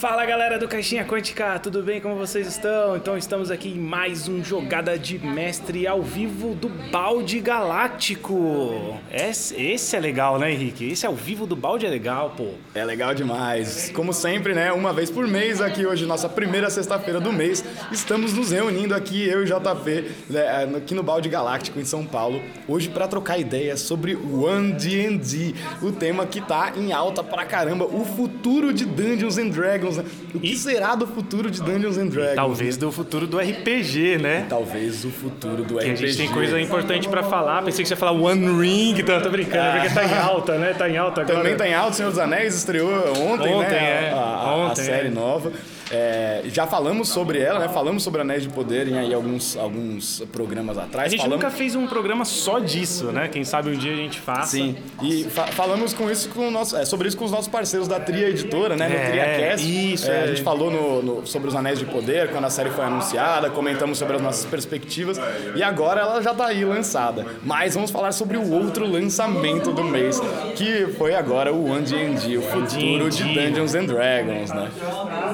Fala galera do Caixinha Quântica, tudo bem? Como vocês estão? Então estamos aqui em mais um Jogada de Mestre ao vivo do Balde Galáctico. Esse, esse é legal, né, Henrique? Esse ao vivo do Balde é legal, pô. É legal demais. Como sempre, né? Uma vez por mês, aqui hoje, nossa primeira sexta-feira do mês, estamos nos reunindo aqui, eu e o JP, né, aqui no Balde Galáctico, em São Paulo, hoje para trocar ideias sobre One D&D, o tema que tá em alta pra caramba, o futuro de Dungeons and Dragons. Né? O que E- será do futuro de Dungeons and Dragons? Talvez do futuro do RPG, né? Talvez o futuro do Que RPG. a gente tem coisa importante pra falar. Pensei que você ia falar One Ring, então eu tô brincando, é porque tá em alta, né? Tá em alta agora. Também tá em alta, Senhor dos Anéis estreou ontem, Ontem, né? é. A, a- a Ontem, série é. nova. É, já falamos sobre ela, né? Falamos sobre Anéis de Poder em aí alguns, alguns programas atrás. A gente falamos... nunca fez um programa só disso, né? Quem sabe um dia a gente faça. Sim, e fa- falamos com isso com o nosso, é, sobre isso com os nossos parceiros da Tria Editora, né? No É, TriaCast. isso, É, é. A gente falou no- no- sobre os Anéis de Poder, quando a série foi anunciada, comentamos sobre as nossas perspectivas e agora ela já tá aí lançada. Mas vamos falar sobre o outro lançamento do mês, que foi agora o One D&D, o futuro de. Dungeons and Dragons, né?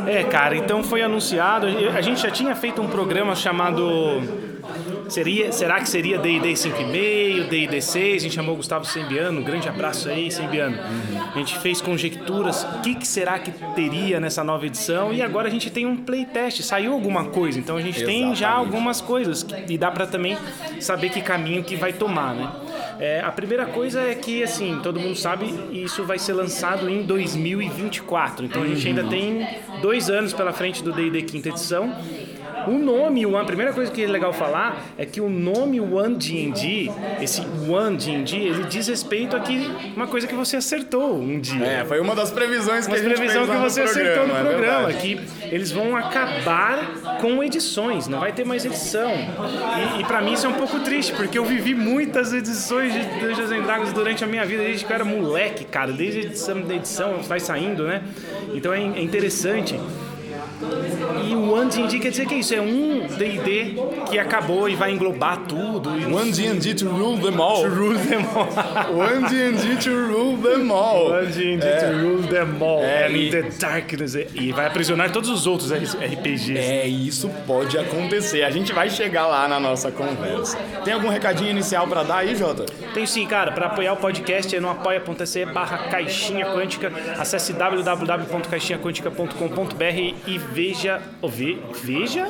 É, cara, então foi anunciado. A gente já tinha feito um programa chamado. Seria, será que seria D&D 5,5, D&D 6? A gente chamou o Gustavo Sembiano, um grande abraço aí, Sembiano. A gente fez conjecturas, o que, que será que teria nessa nova edição? E agora a gente tem um playtest, saiu alguma coisa, então a gente tem já Exatamente. algumas coisas que- e dá pra também saber que caminho que vai tomar, né? É, a primeira coisa é que, assim, todo mundo sabe, isso vai ser lançado em 2024. Então a gente ainda tem dois anos pela frente do D&D quinta edição. O nome, a primeira coisa que é legal falar é que o nome One D&D, esse One D&D, ele diz respeito a que uma coisa que você acertou um dia. É, foi uma das previsões que Uma a gente previsão fez que lá no você acertou no é programa, verdade. que eles vão acabar com edições, não vai ter mais edição. E, e para mim isso é um pouco triste, porque eu vivi muitas edições de Dungeons and Dragons durante a minha vida, desde que eu era moleque, cara, desde a edição da edição vai saindo, né? Então é, é interessante. E o One D&D quer dizer que é isso, é um D&D que acabou e vai englobar tudo. One D&D to rule them all. rule them all. One D&D to rule them all. One D&D É. to rule them all. É, e- in the darkness. E vai aprisionar todos os outros RPGs. É, isso pode acontecer. A gente vai chegar lá na nossa conversa. Tem algum recadinho inicial pra dar aí, Jota? Tem sim, cara. Para apoiar o podcast é no apoia.se barra caixinha quântica. Acesse www.caixinhaquântica.com.br e veja... ou ve- veja?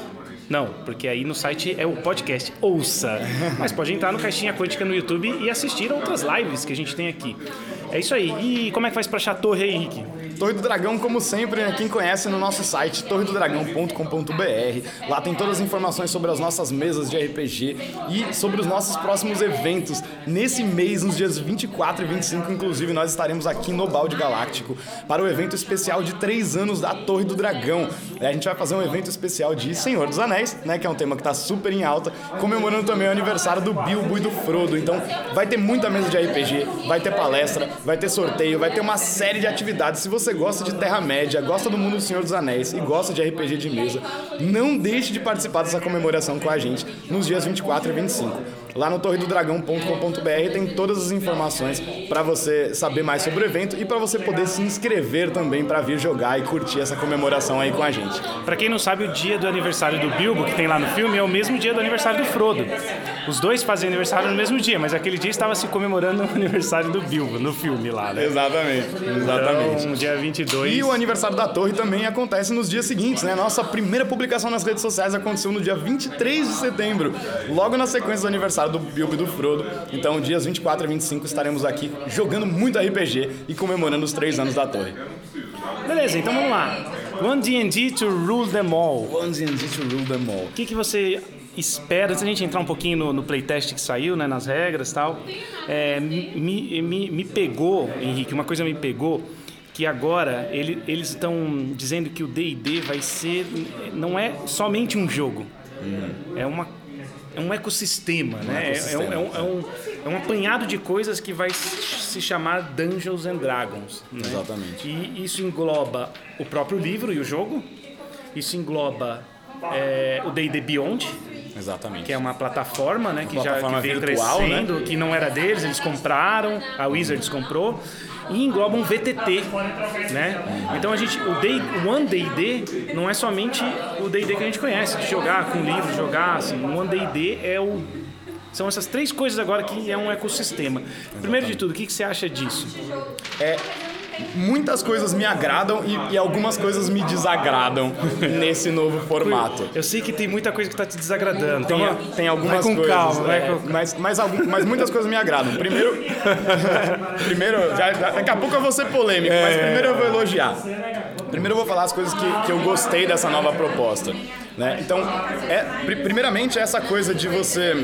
Não, porque aí no site é o podcast. Ouça. Mas pode entrar no Caixinha Quântica no YouTube e assistir outras lives que a gente tem aqui. É isso aí. E como é que faz pra achar a torre aí, Henrique? Torre do Dragão, como sempre, né? quem conhece no nosso site torredodragão.com.br. Lá tem todas as informações sobre as nossas mesas de RPG e sobre os nossos próximos eventos. Nesse mês, nos dias 24 e 25, inclusive, nós estaremos aqui no Balde Galáctico para o evento especial de 3 anos da Torre do Dragão. É, A gente vai fazer um evento especial de Senhor dos Anéis, né? Que é um tema que está super em alta, comemorando também o aniversário do Bilbo e do Frodo. Então, vai ter muita mesa de RPG, vai ter palestra, vai ter sorteio, vai ter uma série de atividades. Se você gosta de Terra-média, gosta do mundo do Senhor dos Anéis e gosta de RPG de mesa, não deixe de participar dessa comemoração com a gente nos dias 24 e 25. Lá no torredodragão.com.br tem todas as informações para você saber mais sobre o evento e para você poder se inscrever também para vir jogar e curtir essa comemoração aí com a gente. Pra quem não sabe, o dia do aniversário do Bilbo, que tem lá no filme, é o mesmo dia do aniversário do Frodo. Os dois fazem aniversário no mesmo dia, mas aquele dia estava se comemorando o aniversário do Bilbo, no filme lá, né? Exatamente, exatamente. Então, dia 22. E o aniversário da Torre também acontece nos dias seguintes, né? Nossa primeira publicação nas redes sociais aconteceu no dia 23 de setembro, logo na sequência do aniversário do Bilbo e do Frodo. Então, dias 24 e 25 estaremos aqui jogando muito RPG e comemorando os três anos da Torre. Beleza, então vamos lá. One D&D to rule them all. One D&D to rule them all. O que, que você espera, antes da gente entrar um pouquinho no, no playtest que saiu, né, nas regras e tal, é, me, me, me pegou, Henrique, uma coisa me pegou, que agora ele, eles estão dizendo que o D&D vai ser, não é somente um jogo, é uma é um ecossistema, né? É- É, um, é, um, é, um, é um apanhado de coisas que vai se chamar Dungeons and Dragons. né? Exatamente. E isso engloba o próprio livro e o jogo. Isso engloba é, o D&D Beyond, Exatamente. que é uma plataforma, né, que já plataforma que veio virtual, né? crescendo, que não era deles, eles compraram, a Wizards comprou e engloba um VTT, né? Então a gente, o Day, One D&D não é somente o D&D que a gente conhece, de jogar com livro, jogar assim, o One D&D é o são essas três coisas agora que é um ecossistema. Primeiro de tudo, o que, que você acha disso? É, muitas coisas me agradam e, e algumas coisas me desagradam nesse novo formato. Eu sei que tem muita coisa que está te desagradando. Tem, Então, tem algumas vai com coisas. calma, vai é, com mas, mas, algum- mas muitas coisas me agradam. Primeiro, primeiro já- daqui a pouco eu vou ser polêmico, É. mas primeiro eu vou elogiar. Primeiro eu vou falar as coisas que, que eu gostei dessa nova proposta. Né? Então, é, pri- primeiramente, essa coisa de você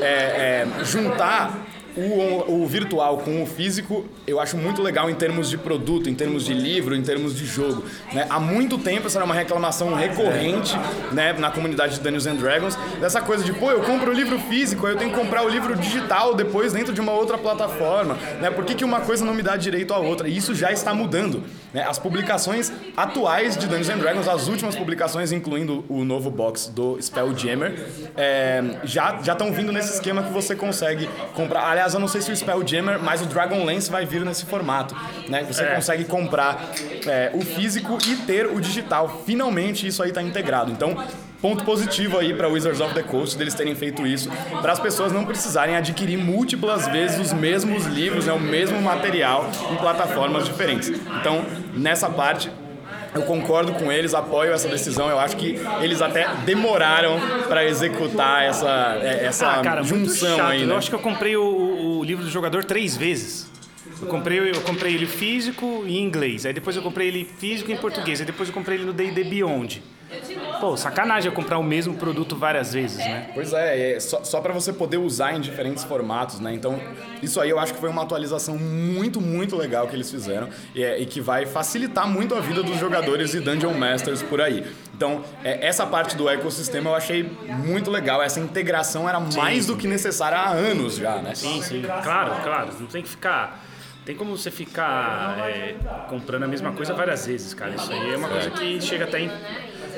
é, é, juntar o, o virtual com o físico, eu acho muito legal em termos de produto, em termos de livro, em termos de jogo. né? Há muito tempo essa era uma reclamação recorrente né, na comunidade de Dungeons and Dragons, dessa coisa de, pô, eu compro o livro físico, eu tenho que comprar o livro digital depois dentro de uma outra plataforma. Né? Por que, que uma coisa não me dá direito à outra? E isso já está mudando. Né? As publicações atuais de Dungeons and Dragons, as últimas publicações, incluindo o novo box do Spelljammer, é, já já estão vindo nesse esquema que você consegue comprar. Aliás, eu não sei se o Spelljammer, mas o Dragonlance vai vir nesse formato. Né? Você É. consegue comprar é, o físico e ter o digital. Finalmente isso aí está integrado. Então, ponto positivo aí para Wizards of the Coast deles terem feito isso, para as pessoas não precisarem adquirir múltiplas vezes os mesmos livros, né, o mesmo material em plataformas diferentes. Então, nessa parte eu concordo com eles, apoio essa decisão. Eu acho que eles até demoraram para executar essa, é, essa Ah, cara, junção chato. aí. Né? Eu acho que eu comprei o, o- livro do jogador três vezes. Eu comprei, eu comprei ele físico e em inglês. Aí depois eu comprei ele físico em português. Aí depois eu comprei ele no D&D Beyond. Pô, sacanagem eu comprar o mesmo produto várias vezes, né? Pois é, é só, só para você poder usar em diferentes formatos, né? Então, isso aí eu acho que foi uma atualização muito, muito legal que eles fizeram e, é- e que vai facilitar muito a vida dos jogadores e Dungeon Masters por aí. Então, é, essa parte do ecossistema eu achei muito legal. Essa integração era mais do que necessária há anos já, né? Sim, sim. Claro, claro. Não tem que ficar... Tem como você ficar é, comprando a mesma coisa várias vezes, cara. Isso aí é uma coisa que chega até a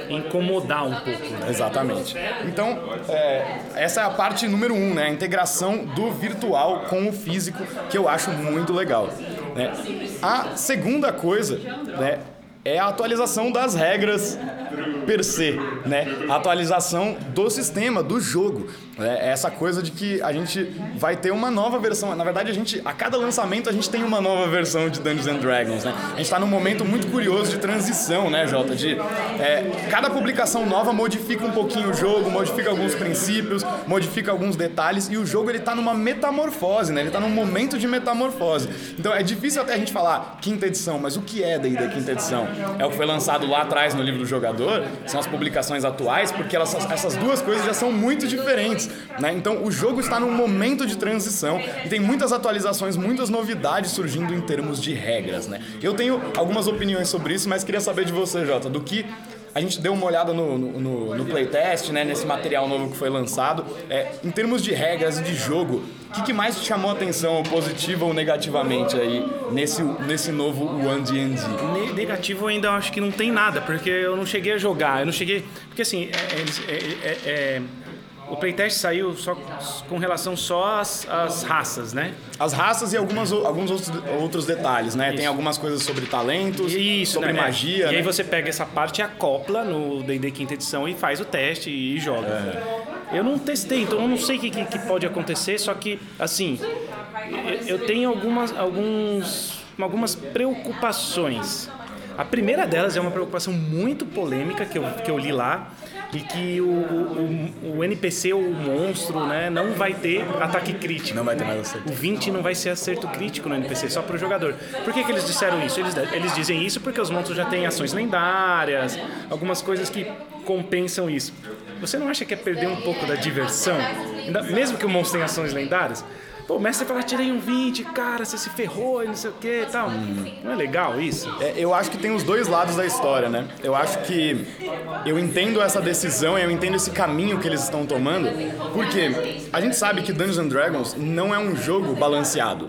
incomodar um pouco, né? Exatamente. Então, é, essa é a parte número um, né? A integração do virtual com o físico, que eu acho muito legal. né? A segunda coisa, né? É a atualização das regras per se, né? Atualização do sistema, do jogo. É essa coisa de que a gente vai ter uma nova versão. Na verdade, a gente, a cada lançamento, a gente tem uma nova versão de Dungeons and Dragons, né? A gente está num momento muito curioso de transição, né, Jota? De é, cada publicação nova modifica um pouquinho o jogo, modifica alguns princípios, modifica alguns detalhes e o jogo ele tá numa metamorfose, né? Ele tá num momento de metamorfose. Então é difícil até a gente falar quinta edição, mas o que é daí da quinta edição? É o que foi lançado lá atrás no livro do jogador, são as publicações atuais, porque elas, essas duas coisas já são muito diferentes, né? Então o jogo está num momento de transição e tem muitas atualizações, muitas novidades surgindo em termos de regras, né? Eu tenho algumas opiniões sobre isso, mas queria saber de você, Jota, do que a gente deu uma olhada no, no, no- playtest, né, nesse material novo que foi lançado. É, em termos de regras e de jogo, que, que mais te chamou a atenção, positiva ou negativamente aí, nesse, nesse novo One D&D? Ne- Negativo ainda acho que não tem nada, porque eu não cheguei a jogar. Eu não cheguei. Porque assim, é- é- é- é- é- o playtest saiu só com relação só às, às raças, né? As raças e algumas, alguns outros, outros detalhes, né? Tem Isso. algumas coisas sobre talentos, Isso, sobre né? magia, E né? aí você pega essa parte e acopla no D&D quinta edição e faz o teste e joga. É. Eu não testei, então eu não sei o que, que- que pode acontecer, só que, assim, eu- eu tenho algumas, alguns, algumas preocupações. A primeira delas é uma preocupação muito polêmica que eu, que eu li lá, e que o, o, o- o NPC, o monstro, né, não vai ter ataque crítico. Não vai ter mais acerto. O 20 não vai ser acerto crítico no NPC, só pro jogador. Por que, que eles disseram isso? Eles, eles dizem isso porque os monstros já têm ações lendárias, algumas coisas que compensam isso. Você não acha que é perder um pouco da diversão? Mesmo que o monstro tenha ações lendárias? Pô, o mestre fala, tirei um 20, cara, você se ferrou e não sei o que e tal. Não é legal isso? É, eu acho que tem os dois lados da história, né? Eu acho que eu entendo essa decisão, eu entendo esse caminho que eles estão tomando, porque a gente sabe que Dungeons and Dragons não é um jogo balanceado.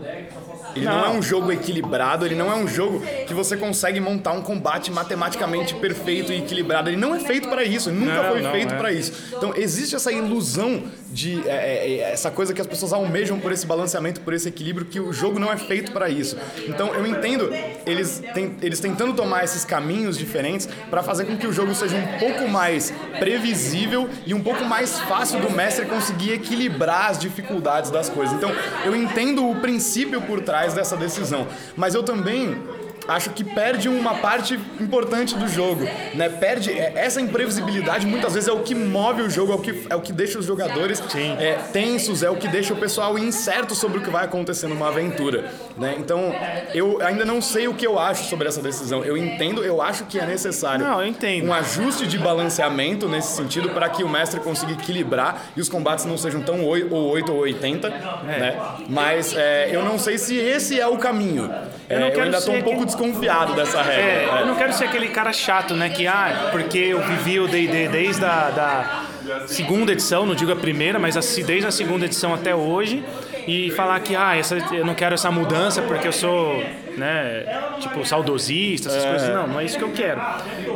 Ele não. não. é um jogo equilibrado, ele não é um jogo que você consegue montar um combate matematicamente perfeito e equilibrado. Ele não é feito para isso, nunca não, foi feito é. para isso. Então existe essa ilusão de é, é, é, essa coisa que as pessoas almejam por esse balanceamento, por esse equilíbrio, que o jogo não é feito para isso. Então eu entendo eles, tem, eles tentando tomar esses caminhos diferentes para fazer com que o jogo seja um pouco mais previsível e um pouco mais fácil do mestre conseguir equilibrar as dificuldades das coisas. Então eu entendo o princípio por trás dessa decisão, mas eu também acho que perde uma parte importante do jogo, né? Perde é, essa imprevisibilidade muitas vezes é o que move o jogo, é o que, é o que deixa os jogadores é, tensos, é o que deixa o pessoal incerto sobre o que vai acontecer numa aventura, né? Então eu ainda não sei o que eu acho sobre essa decisão. Eu entendo, eu acho que é necessário não, um ajuste de balanceamento nesse sentido para que o mestre consiga equilibrar e os combates não sejam tão 8 ou 8 ou 80, é. né? Mas é, eu não sei se esse é o caminho. Eu, é, eu ainda estou um pouco desconfiado dessa regra. É, eu não quero ser aquele cara chato, né? Que, ah, porque eu vivi o D&D desde a da segunda edição, não digo a primeira, mas desde a segunda edição até hoje, e falar que, ah, essa, eu não quero essa mudança porque eu sou, né, tipo, saudosista, essas é. coisas. Não, não é isso que eu quero.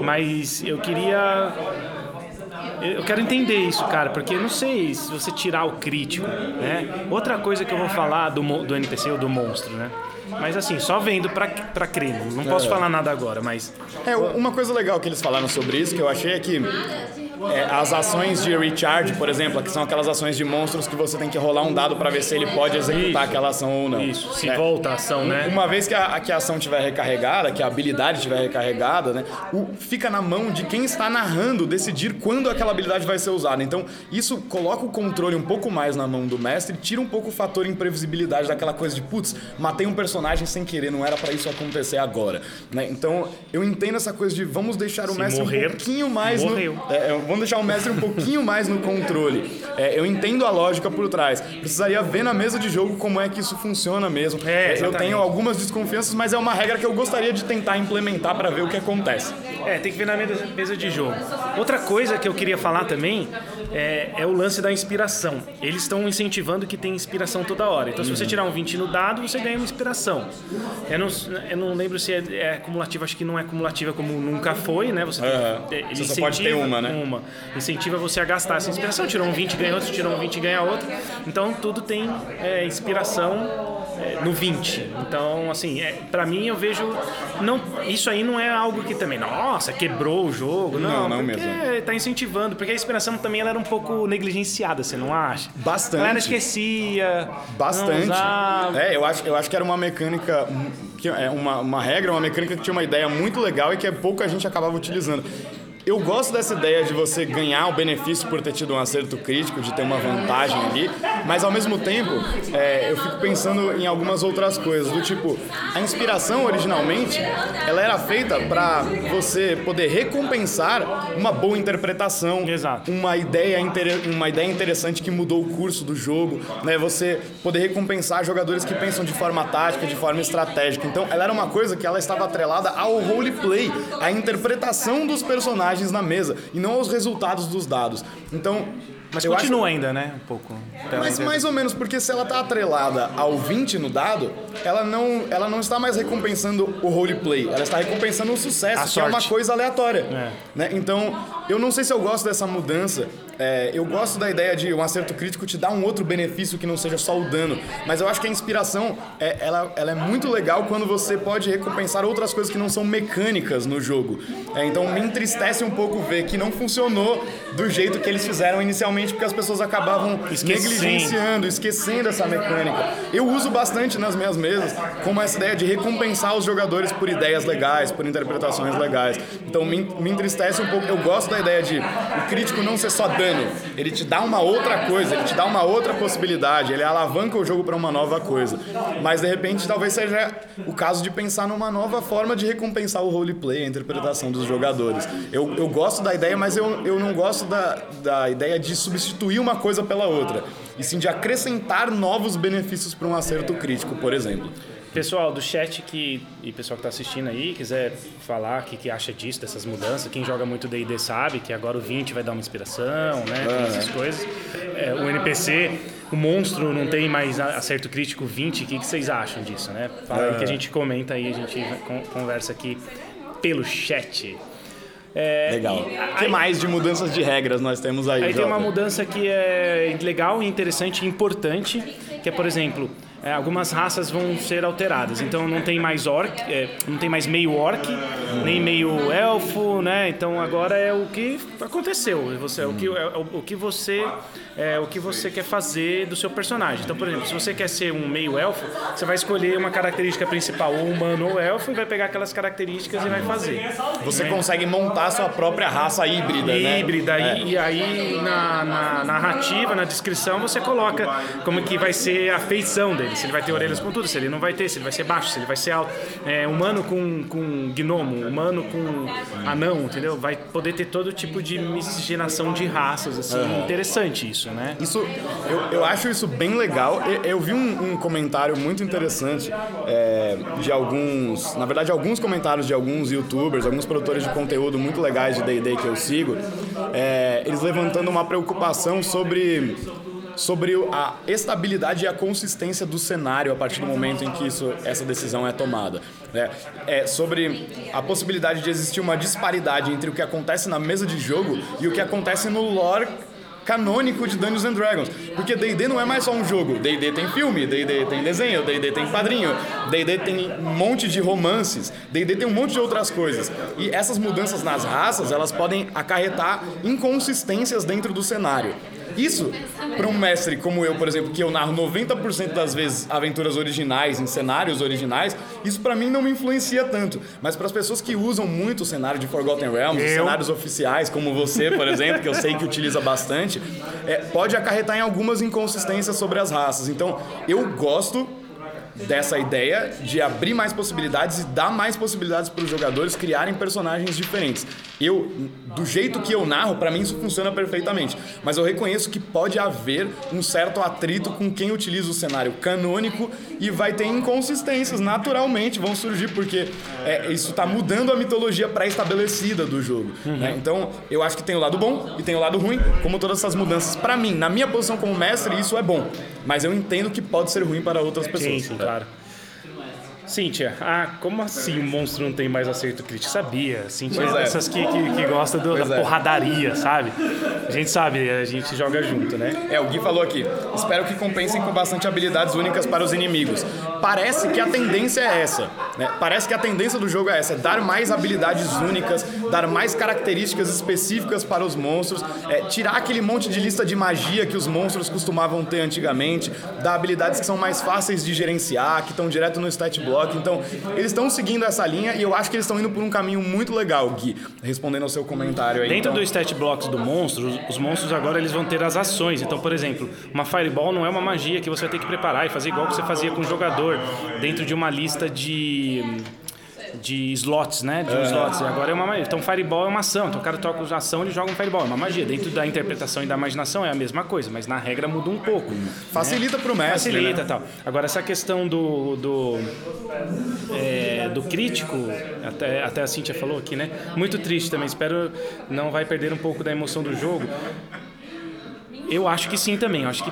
Mas eu queria eu quero entender isso, cara, porque não sei se você tirar o crítico, né? Outra coisa que eu vou falar do, do NPC ou do monstro, né? Mas assim, só vendo pra, pra crer. Não posso é. falar nada agora, mas. É, uma coisa legal que eles falaram sobre isso, que eu achei é que é, as ações de recharge, por exemplo, que são aquelas ações de monstros que você tem que rolar um dado para ver se ele pode executar Isso. aquela ação ou não. Isso, se é. volta a ação, né? Uma vez que a, que a ação estiver recarregada, que a habilidade estiver recarregada, né, o, fica na mão de quem está narrando decidir quando aquela habilidade vai ser usada. Então, isso coloca o controle um pouco mais na mão do mestre, tira um pouco o fator imprevisibilidade daquela coisa de, putz, matei um personagem sem querer, não era para isso acontecer agora. Né? Então, eu entendo essa coisa de vamos deixar o se mestre morrer, um pouquinho mais morreu. no. É, é vamos deixar o mestre um pouquinho mais no controle. É, eu entendo a lógica por trás. Precisaria ver na mesa de jogo como é que isso funciona mesmo. É, eu tenho algumas desconfianças, mas é uma regra que eu gostaria de tentar implementar para ver o que acontece. É, tem que ver na mesa de jogo. Outra coisa que eu queria falar também é, é o lance da inspiração. Eles estão incentivando que tem inspiração toda hora. Então, se você tirar um 20 no dado, você ganha uma inspiração. Eu não, eu não lembro se é, é acumulativa, acho que não é acumulativa como nunca foi, né? Você, uhum. você só pode ter uma, né? Uma incentiva você a gastar essa inspiração. Tirou um 20, ganha outro, tirou um 20, ganha outro. Então tudo tem é, inspiração é, no 20. Então, assim, é, para mim eu vejo. não Isso aí não é algo que também, nossa, quebrou o jogo. Não, não, não mesmo. tá incentivando, porque a inspiração também ela era um pouco negligenciada, você não acha? Bastante. Ela esquecia. Bastante. É, eu acho, eu acho que era uma mecânica. Que é uma, uma regra, uma mecânica que tinha uma ideia muito legal e que pouca gente acabava utilizando. Eu gosto dessa ideia de você ganhar o benefício por ter tido um acerto crítico, de ter uma vantagem ali, mas ao mesmo tempo é, eu fico pensando em algumas outras coisas, do tipo, a inspiração originalmente ela era feita para você poder recompensar uma boa interpretação, Exato. uma ideia uma ideia interessante que mudou o curso do jogo, né? Você poder recompensar jogadores que pensam de forma tática, de forma estratégica. Então, ela era uma coisa que ela estava atrelada ao roleplay, à interpretação dos personagens personagens na mesa e não aos resultados dos dados. Então, mas eu continua acho... ainda, né? Um pouco. Mas mais ou menos, porque se ela está atrelada ao 20 no dado, ela não, ela não está mais recompensando o roleplay, ela está recompensando o sucesso, A que sorte. é uma coisa aleatória. É. Né? Então, eu não sei se eu gosto dessa mudança. É, eu gosto da ideia de um acerto crítico te dar um outro benefício que não seja só o dano. Mas eu acho que a inspiração é, ela, ela é muito legal quando você pode recompensar outras coisas que não são mecânicas no jogo. É, então me entristece um pouco ver que não funcionou do jeito que eles fizeram inicialmente, porque as pessoas acabavam negligenciando, esquecendo essa mecânica. Eu uso bastante nas minhas mesas como essa ideia de recompensar os jogadores por ideias legais, por interpretações legais. Então me, me entristece um pouco. Eu gosto da ideia de o crítico não ser só dano, ele te dá uma outra coisa, ele te dá uma outra possibilidade, ele alavanca o jogo para uma nova coisa. Mas de repente talvez seja o caso de pensar numa nova forma de recompensar o roleplay, a interpretação dos jogadores. Eu, eu gosto da ideia, mas eu, eu não gosto da, da ideia de substituir uma coisa pela outra, e sim de acrescentar novos benefícios para um acerto crítico, por exemplo. Pessoal do chat que, e pessoal que está assistindo aí, quiser falar o que, que acha disso, dessas mudanças, quem joga muito D&D sabe que agora o 20 vai dar uma inspiração, né? Tem essas coisas. É, o NPC o monstro não tem mais acerto crítico 20. O que, que vocês acham disso, né? Fala aí que a gente comenta aí, a gente conversa aqui pelo chat. É, legal. O que mais de mudanças de regras nós temos aí? Aí Jota? tem uma mudança que é legal, interessante e importante, que é, por exemplo, é, algumas raças vão ser alteradas. Então não tem mais orc, é, não tem mais meio orc, nem meio elfo, né? Então agora é o que aconteceu. Você, é o que, é, o que você é o que você quer fazer do seu personagem. Então, por exemplo, se você quer ser um meio elfo, você vai escolher uma característica principal, ou humano ou elfo, e vai pegar aquelas características e vai fazer. Você né? consegue montar a sua própria raça híbrida, né? Híbrida, é. e, e, aí na, na, narrativa, na descrição, você coloca como que vai ser a feição dele. Se ele vai ter orelhas com tudo, se ele não vai ter, se ele vai ser baixo, se ele vai ser alto. É, humano com, com gnomo, humano com anão, entendeu? Vai poder ter todo tipo de miscigenação de raças, assim, interessante isso isso, né? Isso, eu, eu acho isso bem legal. Eu, eu vi um, um, comentário muito interessante é, de alguns, na verdade, alguns comentários de alguns youtubers, alguns produtores de conteúdo muito legais de D&D que eu sigo, é, eles levantando uma preocupação sobre sobre a estabilidade e a consistência do cenário a partir do momento em que isso, essa decisão é tomada. É, é sobre a possibilidade de existir uma disparidade entre o que acontece na mesa de jogo e o que acontece no lore canônico de Dungeons and Dragons. Porque D&D não é mais só um jogo. D&D tem filme, D&D tem desenho, D&D tem quadrinho, D&D tem um monte de romances, D&D tem um monte de outras coisas. E essas mudanças nas raças, elas podem acarretar inconsistências dentro do cenário. Isso, para um mestre como eu, por exemplo, que eu narro 90% das vezes aventuras originais, em cenários originais, isso para mim não me influencia tanto. Mas para as pessoas que usam muito o cenário de Forgotten Realms, os cenários oficiais, como você, por exemplo, que eu sei que utiliza bastante, é, pode acarretar em algumas inconsistências sobre as raças. Então, eu gosto dessa ideia de abrir mais possibilidades e dar mais possibilidades para os jogadores criarem personagens diferentes. Eu, do jeito que eu narro, para mim isso funciona perfeitamente. Mas eu reconheço que pode haver um certo atrito com quem utiliza o cenário canônico e vai ter inconsistências, naturalmente vão surgir, porque é, isso está mudando a mitologia pré-estabelecida do jogo. Uhum. Né? Então, eu acho que tem o lado bom e tem o lado ruim, como todas essas mudanças. Para mim, na minha posição como mestre, isso é bom. Mas eu entendo que pode ser ruim para outras pessoas. Sim, sim, claro. Cíntia, ah, como assim o monstro não tem mais acerto crítico? Sabia, Cíntia, é. essas que, que, que gosta do, da é. porradaria, sabe? A gente sabe, a gente joga junto, né? É, o Gui falou aqui, espero que compensem com bastante habilidades únicas para os inimigos. Parece que a tendência é essa, né? Parece que a tendência do jogo é essa, é dar mais habilidades únicas, dar mais características específicas para os monstros, é, tirar aquele monte de lista de magia que os monstros costumavam ter antigamente, dar habilidades que são mais fáceis de gerenciar, que estão direto no stat block, então, eles estão seguindo essa linha e eu acho que eles estão indo por um caminho muito legal, Gui, respondendo ao seu comentário aí. Dentro então... do stat blocks do monstro, os monstros agora eles vão ter as ações. Então, por exemplo, uma Fireball não é uma magia que você vai ter que preparar e fazer igual que você fazia com o jogador, dentro de uma lista de de slots, né? De um slots. E agora é uma magia. Então, Fireball é uma ação. Então, o cara toca a ação e joga um Fireball. É uma magia. Dentro da interpretação e da imaginação é a mesma coisa, mas na regra muda um pouco. Né? Facilita né? pro mestre. Facilita né? tal. Agora, essa questão do. do, é, do crítico, até, até a Cintia falou aqui, né? Muito triste também. Espero não vai perder um pouco da emoção do jogo. Eu acho que sim também. Eu acho que,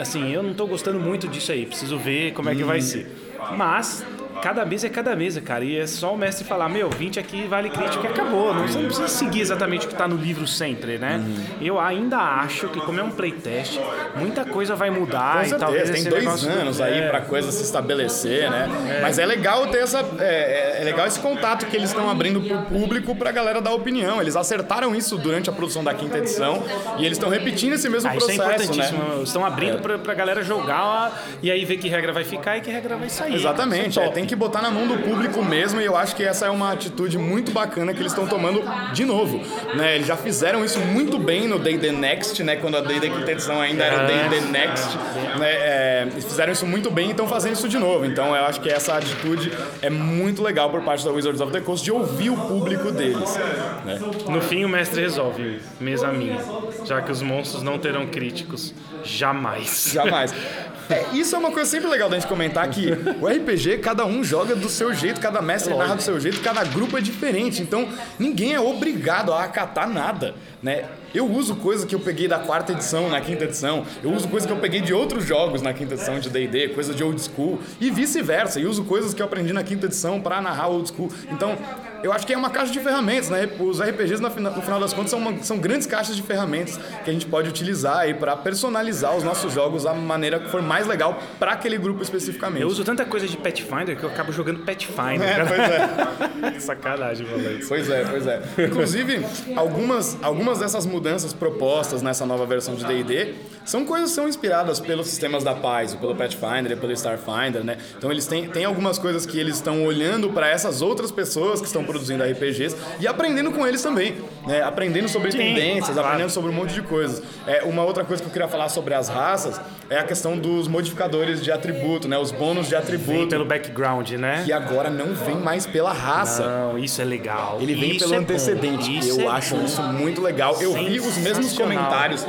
assim, eu não estou gostando muito disso aí. Preciso ver como é que vai hum. ser. Mas cada mesa é cada mesa, cara. E é só o mestre falar, meu, 20 aqui vale crítica e acabou. Não, você não precisa seguir exatamente o que está no livro sempre, né? Uhum. Eu ainda acho que, como é um playtest, muita coisa vai mudar Com e talvez. Tem dois anos aí é. para coisa se estabelecer, né? É. Mas é legal ter essa. É, é, é legal esse contato que eles estão abrindo pro público pra galera dar opinião. Eles acertaram isso durante a produção da quinta edição e eles estão repetindo esse mesmo ah, processo. Isso é importantíssimo. Né? Estão abrindo é. pra, pra galera jogar e aí ver que regra vai ficar e que regra vai sair. Exatamente. É, tem que botar na mão do público mesmo e eu acho que essa é uma atitude muito bacana que eles estão tomando de novo. Né? Eles já fizeram isso muito bem no Day The Next, né? quando a Day The Quinta Edição ainda era o Day The Next. Né? É, fizeram isso muito bem e estão fazendo isso de novo. Então eu acho que essa atitude é muito legal por parte da Wizards of the Coast de ouvir o público deles. Né? No fim, o mestre resolve, mesa minha, já que os monstros não terão críticos. Jamais. Jamais. É, isso é uma coisa sempre legal da gente comentar que o RPG, cada um joga do seu jeito, cada mestre narra do seu jeito, cada grupo é diferente. Então, ninguém é obrigado a acatar nada, né? Eu uso coisa que eu peguei da quarta edição na quinta edição, eu uso coisa que eu peguei de outros jogos na quinta edição de D&D, coisa de old school e vice-versa. E uso coisas que eu aprendi na quinta edição para narrar old school. Então, eu acho que é uma caixa de ferramentas, né? Os RPGs no final das contas são, uma, são grandes caixas de ferramentas que a gente pode utilizar aí para personalizar os nossos jogos da maneira que for mais legal para aquele grupo especificamente. Eu uso tanta coisa de Pathfinder que eu acabo jogando Pathfinder. É, pois é. Sacanagem, valente. Pois é, pois é. Inclusive, algumas, algumas dessas mudanças propostas nessa nova versão de D&D são coisas que são inspiradas pelos sistemas da Paz, pelo Pathfinder e pelo Starfinder, né? Então eles têm, têm algumas coisas que eles estão olhando para essas outras pessoas que estão produzindo RPGs e aprendendo com eles também, né? Aprendendo sobre Sim, tendências, claro. aprendendo sobre um monte de coisas. É, uma outra coisa que eu queria falar sobre as raças é a questão dos modificadores de atributo, né? Os bônus de Vem atributo. pelo background, né? Que agora não vem mais pela raça. Não, isso é legal. Ele vem Isso pelo é antecedente. Isso eu é acho bom. isso muito legal. Eu vi os mesmos comentários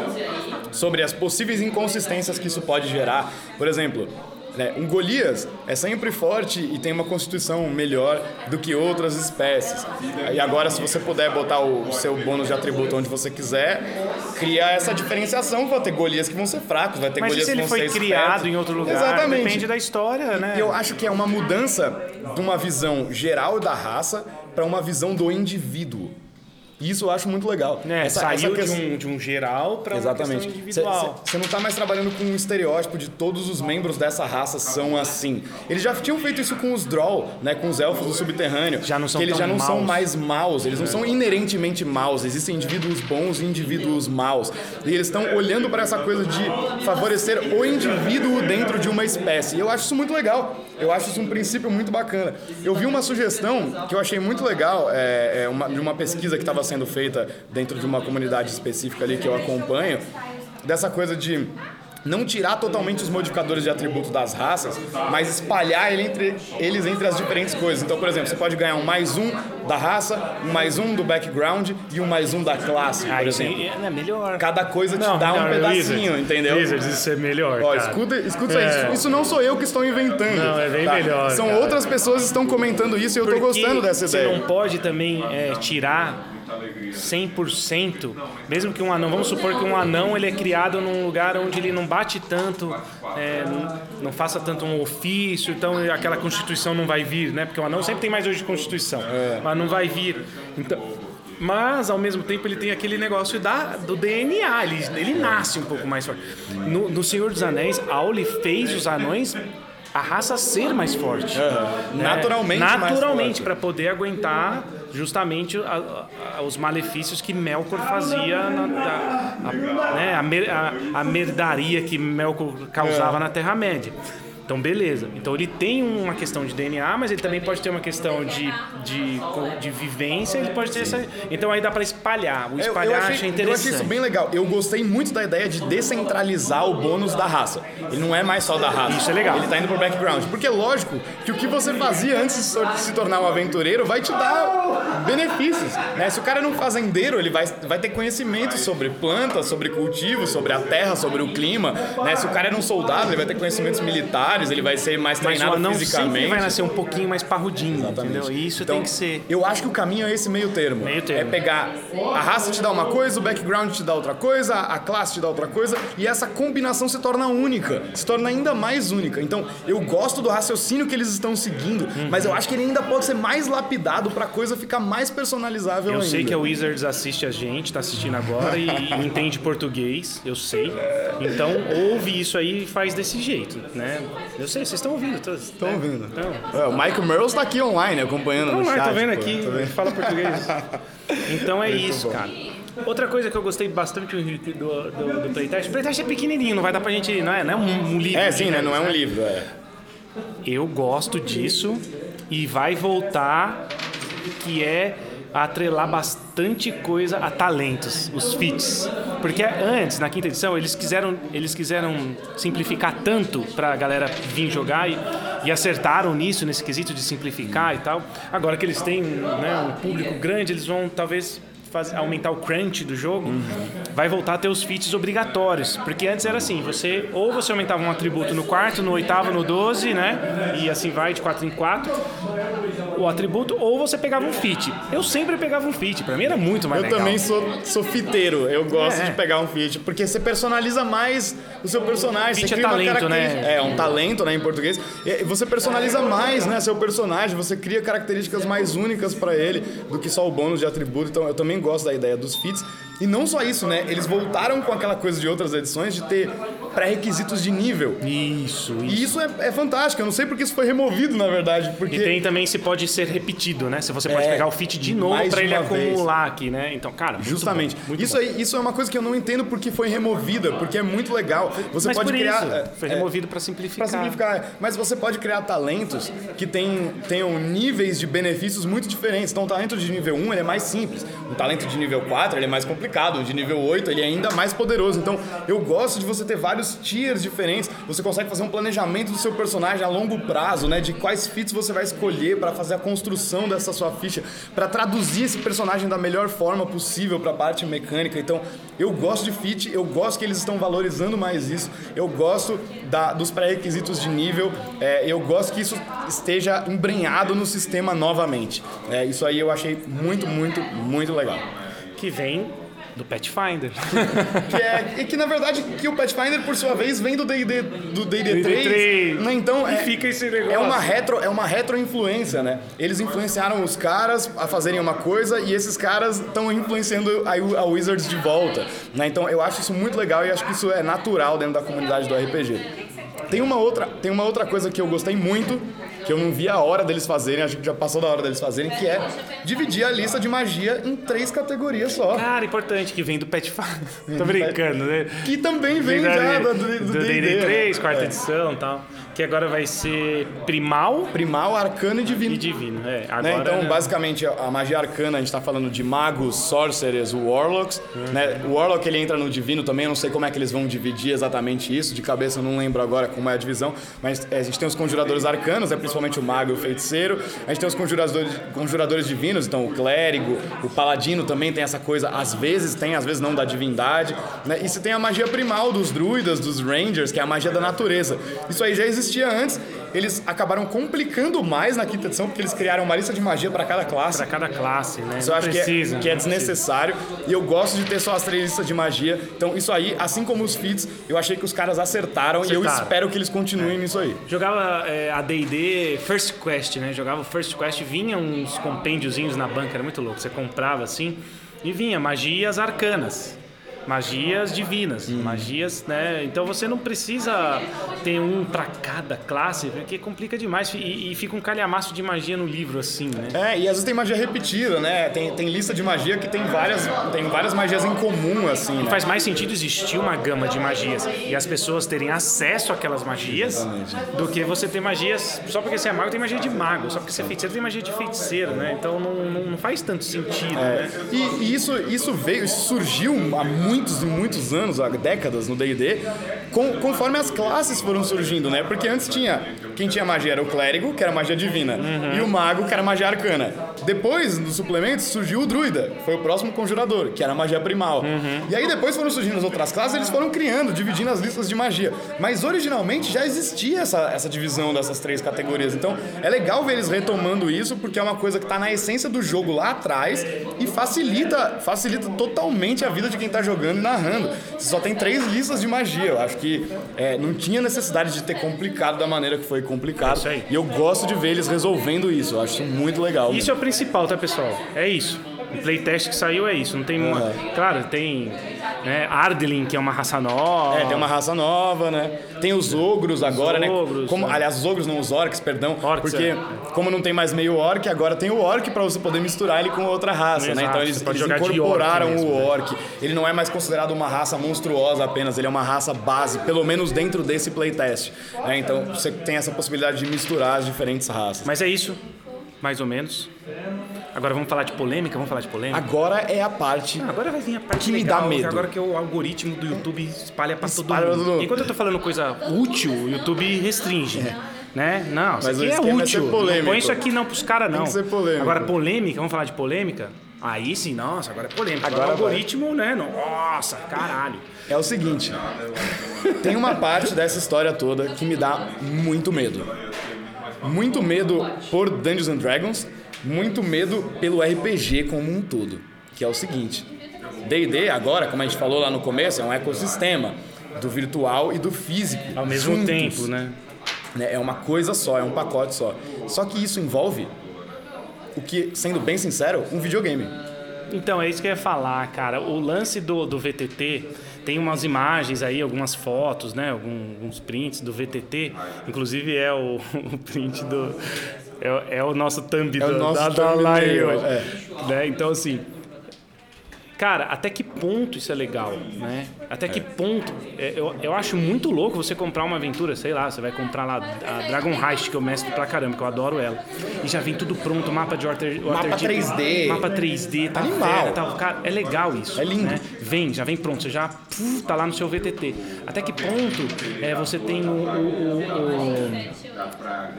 sobre as possíveis inconsistências que isso pode gerar. Por exemplo, né, um Golias é sempre forte e tem uma constituição melhor do que outras espécies. E agora, se você puder botar o seu bônus de atributo onde você quiser, cria essa diferenciação. Vai ter Golias que vão ser fracos, vai ter Mas Golias se que ele vão foi ser criado espertos. em outro lugar? Exatamente. Depende da história, né? Eu acho que é uma mudança de uma visão geral da raça para uma visão do indivíduo. Isso eu acho muito legal. É, Essa- saiu essa de, questão- um, de um geral para uma Exatamente. questão individual. Você não está mais trabalhando com um estereótipo de todos os membros dessa raça são assim. Eles já tinham feito isso com os Droll, né, com os elfos do subterrâneo. Já não são que eles já não são maus. mais maus, eles não são inerentemente maus. Existem indivíduos bons e indivíduos maus. E eles estão olhando para essa coisa de favorecer o indivíduo dentro de uma espécie. E eu acho isso muito legal. Eu acho isso um princípio muito bacana. Eu vi uma sugestão que eu achei muito legal, é, é uma, de uma pesquisa que estava sendo feita dentro de uma comunidade específica ali que eu acompanho, dessa coisa de não tirar totalmente os modificadores de atributo das raças, mas espalhar ele entre, eles entre as diferentes coisas. Então, por exemplo, você pode ganhar um mais um da raça, um mais um do background e um mais um da classe, por exemplo. é melhor. Cada coisa te Não, dá um melhor, pedacinho, Wizards. entendeu? Wizards, isso é melhor, Ó, escuta, escuta É. isso. Isso não sou eu que estou inventando. Não, é bem tá? melhor, São cara. outras pessoas que estão comentando isso e eu tô Porque gostando dessa você ideia. não pode também é, tirar 100%, mesmo que um anão, vamos supor que um anão ele é criado num lugar onde ele não bate tanto, é, não, não faça tanto um ofício, então aquela constituição não vai vir, né? Porque o anão sempre tem mais hoje de constituição, É. mas não vai vir. Então, mas ao mesmo tempo ele tem aquele negócio da, do DNA, ele, ele nasce um pouco mais forte. No, no Senhor dos Anéis, Auli fez os anões a raça ser mais forte. né? Naturalmente Naturalmente, para poder aguentar justamente a- a- os malefícios que Melkor fazia, na, da- a, né, a, mer- a- merdaria que Melkor É. causava na Terra-média. Então, beleza. Então, ele tem uma questão de DNA, mas ele também pode ter uma questão de, de, de vivência. Ele pode ter essa. Então, aí dá para espalhar. O Eu- espalhar eu, acha achei, eu interessante. achei isso bem legal. Eu gostei muito da ideia de descentralizar o bônus da raça. Ele não é mais só da raça. Isso é legal. Ele tá indo pro background. Porque é lógico que o que você fazia antes de se tornar um aventureiro vai te dar benefícios. Né? Se o cara é um fazendeiro, ele vai, vai ter conhecimento sobre plantas, sobre cultivos, sobre a terra, sobre o clima. Né? Se o cara é um soldado, ele vai ter conhecimentos militares, ele vai ser mais Mas o treinado anão fisicamente. vai nascer um pouquinho mais parrudinho, Exatamente. entendeu? E isso Então, tem que ser. Eu acho que o caminho é esse meio termo. Meio termo. É pegar a raça te dá uma coisa, o background te dá outra coisa, a classe te dá outra coisa, e essa combinação se torna única, se torna ainda mais única. Então, eu gosto do raciocínio que eles estão seguindo, Uhum. mas eu acho que ele ainda pode ser mais lapidado pra coisa ficar mais personalizável Eu ainda. sei que a Wizards assiste a gente, tá assistindo agora e, e entende português, eu sei. Então ouve isso aí e faz desse jeito, né? Eu sei, vocês estão ouvindo. Estão ouvindo. Então, É, o Mike Merles tá aqui online acompanhando no Vamos lá, chat. tô vendo aqui, fala português. Então é isso, cara. Outra coisa que eu gostei bastante do, do, do Playtest, o Playtest é pequenininho, não vai dar pra gente, não é, não é um, um livro. É, sim, né? Não é um regras, livro, é. Eu gosto disso e vai voltar, que é a atrelar bastante coisa a talentos, os feats. Porque antes, na quinta edição, eles quiseram, eles quiseram simplificar tanto para a galera vir jogar e, e acertaram nisso, nesse quesito de simplificar e tal. Agora que eles têm né, um público grande, eles vão talvez fazer, aumentar o crunch do jogo, uhum. vai voltar a ter os feats obrigatórios. Porque antes era assim, você ou você aumentava um atributo no quarto, no oitavo, no doze, né? E assim vai de quatro em quatro o atributo, ou você pegava um feat. Eu sempre pegava um feat, pra mim era muito mais eu legal. Eu também sou, sou fiteiro, eu gosto é. de pegar um feat, porque você personaliza mais o seu personagem. Feat você é talento, né? É, um talento, né, em português. E você personaliza mais, né, seu personagem, você cria características mais únicas para ele do que só o bônus de atributo. Então eu também gosto da ideia dos feats. E não só isso, né? Eles voltaram com aquela coisa de outras edições de ter pré-requisitos de nível. Isso, isso. E isso é, é, fantástico. Eu não sei porque isso foi removido, na verdade. Porque... E tem também se pode ser repetido, né? Se você pode é, pegar o fit de novo para ele acumular vez. aqui, né? Então, cara, Justamente. Bom, muito isso, aí, isso é uma coisa que eu não entendo porque foi removida, porque é muito legal. Você Mas pode criar. Isso, é, foi removido para simplificar. Para simplificar. Mas você pode criar talentos que tem, tenham níveis de benefícios muito diferentes. Então, o talento de nível 1 ele é mais simples. O talento de nível 4 ele é mais complicado. O de nível 8 ele é ainda mais poderoso. Então, eu gosto de você ter vários tiers diferentes. Você consegue fazer um planejamento do seu personagem a longo prazo, né? De quais feats você vai escolher para fazer a construção dessa sua ficha, para traduzir esse personagem da melhor forma possível para a parte mecânica. Então, eu gosto de feat, eu gosto que eles estão valorizando mais isso. Eu gosto da, dos pré-requisitos de nível. É, eu gosto que isso esteja embrenhado no sistema novamente. É, isso aí eu achei muito, muito, muito legal. Que vem do Pathfinder. que é, e que na verdade que o Pathfinder por sua vez vem do D&D do D&D 3, 3. Né? Então é, fica esse negócio. É uma retro, é uma retroinfluência, né? Eles influenciaram os caras a fazerem uma coisa e esses caras estão influenciando a, a Wizards de volta, né? Então eu acho isso muito legal e acho que isso é natural dentro da comunidade do RPG. Tem uma outra, tem uma outra coisa que eu gostei muito que eu não vi a hora deles fazerem, acho que já passou da hora deles fazerem, que é dividir a lista de magia em três categorias só. Cara, importante, que vem do Pathfinder. Tô brincando, né? Que também vem, vem já do D&D 3, quarta é. edição e tal que agora vai ser primal. Primal, arcano e divino. E divino, é. Agora, né? Então, é... basicamente, a magia arcana, a gente está falando de magos, sorcerers, warlocks. Uhum. Né? O warlock, ele entra no divino também, eu não sei como é que eles vão dividir exatamente isso, de cabeça eu não lembro agora como é a divisão, mas é, a gente tem os conjuradores arcanos, é principalmente o mago e o feiticeiro. A gente tem os conjuradores, conjuradores divinos, então o clérigo, o paladino também tem essa coisa, às vezes tem, às vezes não, da divindade. Né? E se tem a magia primal dos druidas, dos rangers, que é a magia da natureza. Isso aí já existe existia antes. Eles acabaram complicando mais na quinta edição, porque eles criaram uma lista de magia para cada classe. Para cada classe, né? Isso eu acho precisa, que, é, que é desnecessário. Precisa. E eu gosto de ter só as três listas de magia. Então, isso aí, assim como os feats, eu achei que os caras acertaram, acertaram. e eu espero que eles continuem é. nisso aí. Jogava é, a DD First Quest, né? Jogava First Quest, vinha uns compêndiozinhos na banca, era muito louco. Você comprava assim e vinha magias arcanas magias divinas, uhum. magias, né? Então você não precisa ter um para cada classe, porque complica demais e, e, fica um calhamaço de magia no livro assim, né? É, e às vezes tem magia repetida, né? Tem, tem lista de magia que tem várias, tem várias magias em comum assim. Né? Faz mais sentido existir uma gama de magias e as pessoas terem acesso àquelas magias Exatamente. do que você ter magias só porque você é mago tem magia de mago, só porque você é feiticeiro tem magia de feiticeiro, né? Então não, não, não faz tanto sentido, é. né? E, e, isso isso veio, isso surgiu há muito muitos e muitos anos, há décadas no D&D, conforme as classes foram surgindo, né? Porque antes tinha, quem tinha magia era o clérigo, que era magia divina, uhum. e o mago, que era magia arcana. Depois, nos suplementos, surgiu o druida, que foi o próximo conjurador, que era magia primal. Uhum. E aí depois foram surgindo as outras classes, eles foram criando, dividindo as listas de magia. Mas originalmente já existia essa, essa divisão dessas três categorias. Então é legal ver eles retomando isso, porque é uma coisa que está na essência do jogo lá atrás e facilita, facilita totalmente a vida de quem está jogando jogando e narrando. Você só tem três listas de magia. Eu acho que é, não tinha necessidade de ter complicado da maneira que foi complicado. É e eu gosto de ver eles resolvendo isso. Eu acho isso muito legal. Isso é o principal, tá, pessoal? É isso. O playtest que saiu é isso. Não tem uma. Uhum. Claro, tem né, Ardelin, que é uma raça nova. É, tem uma raça nova, né? Tem os ogros agora, os né? Ogros, como, né? Aliás, os ogros, não os orcs, perdão. Orcs, porque é. como não tem mais meio orc, agora tem o orc para você poder misturar ele com outra raça, Exato, né? Então eles, eles incorporaram orc mesmo, o né? orc. Né? Ele não é mais considerado uma raça monstruosa apenas, ele é uma raça base, pelo menos dentro desse playtest. Né? Então você tem essa possibilidade de misturar as diferentes raças. Mas é isso, mais ou menos. Agora vamos falar de polêmica? Vamos falar de polêmica? Agora é a parte. Ah, agora vai vir a parte Que me legal, dá medo. Agora que o algoritmo do YouTube espalha pra todo Espalha mundo. todo mundo. Enquanto eu tô falando coisa útil, o YouTube restringe. Né? Não, isso Mas o aqui é é útil. polêmico. não põe isso aqui não pros caras, não. que ser polêmico. Agora, polêmica, vamos falar de polêmica? Aí sim, nossa, agora é polêmica. Agora, Agora o algoritmo, né? Nossa, caralho. É o seguinte: tem uma parte dessa história toda que me dá muito medo. Muito medo por Dungeons and Dragons, muito medo pelo RPG como um todo. Que é o seguinte: DD, agora, como a gente falou lá no começo, é um ecossistema do virtual e do físico. Ao mesmo juntos. tempo, né? né? É uma coisa só, é um pacote só. Só que isso envolve o que, sendo bem sincero, um videogame. Então, é isso que eu ia falar, cara. O lance do, do VTT tem umas imagens aí, algumas fotos, né? Algum- Alguns prints do VTT. Inclusive é o, o print do. É, é o nosso thumb É o do- nosso da, da live hoje. é. Né? Então, assim. Cara, até que ponto isso é legal, né? Até que ponto... é, eu, eu acho muito louco você comprar uma aventura, sei lá, você vai comprar lá a Dragon Heist, que eu mestre pra caramba, que eu adoro ela. E já vem tudo pronto, mapa de Water, Mapa Waterdeep, 3D. Mapa 3D, tá Animal. velho, tá, cara, é legal isso. É lindo. né? Vem, já vem pronto, você já puf, tá lá no seu VTT. Até que ponto é, você tem o, o- o- o-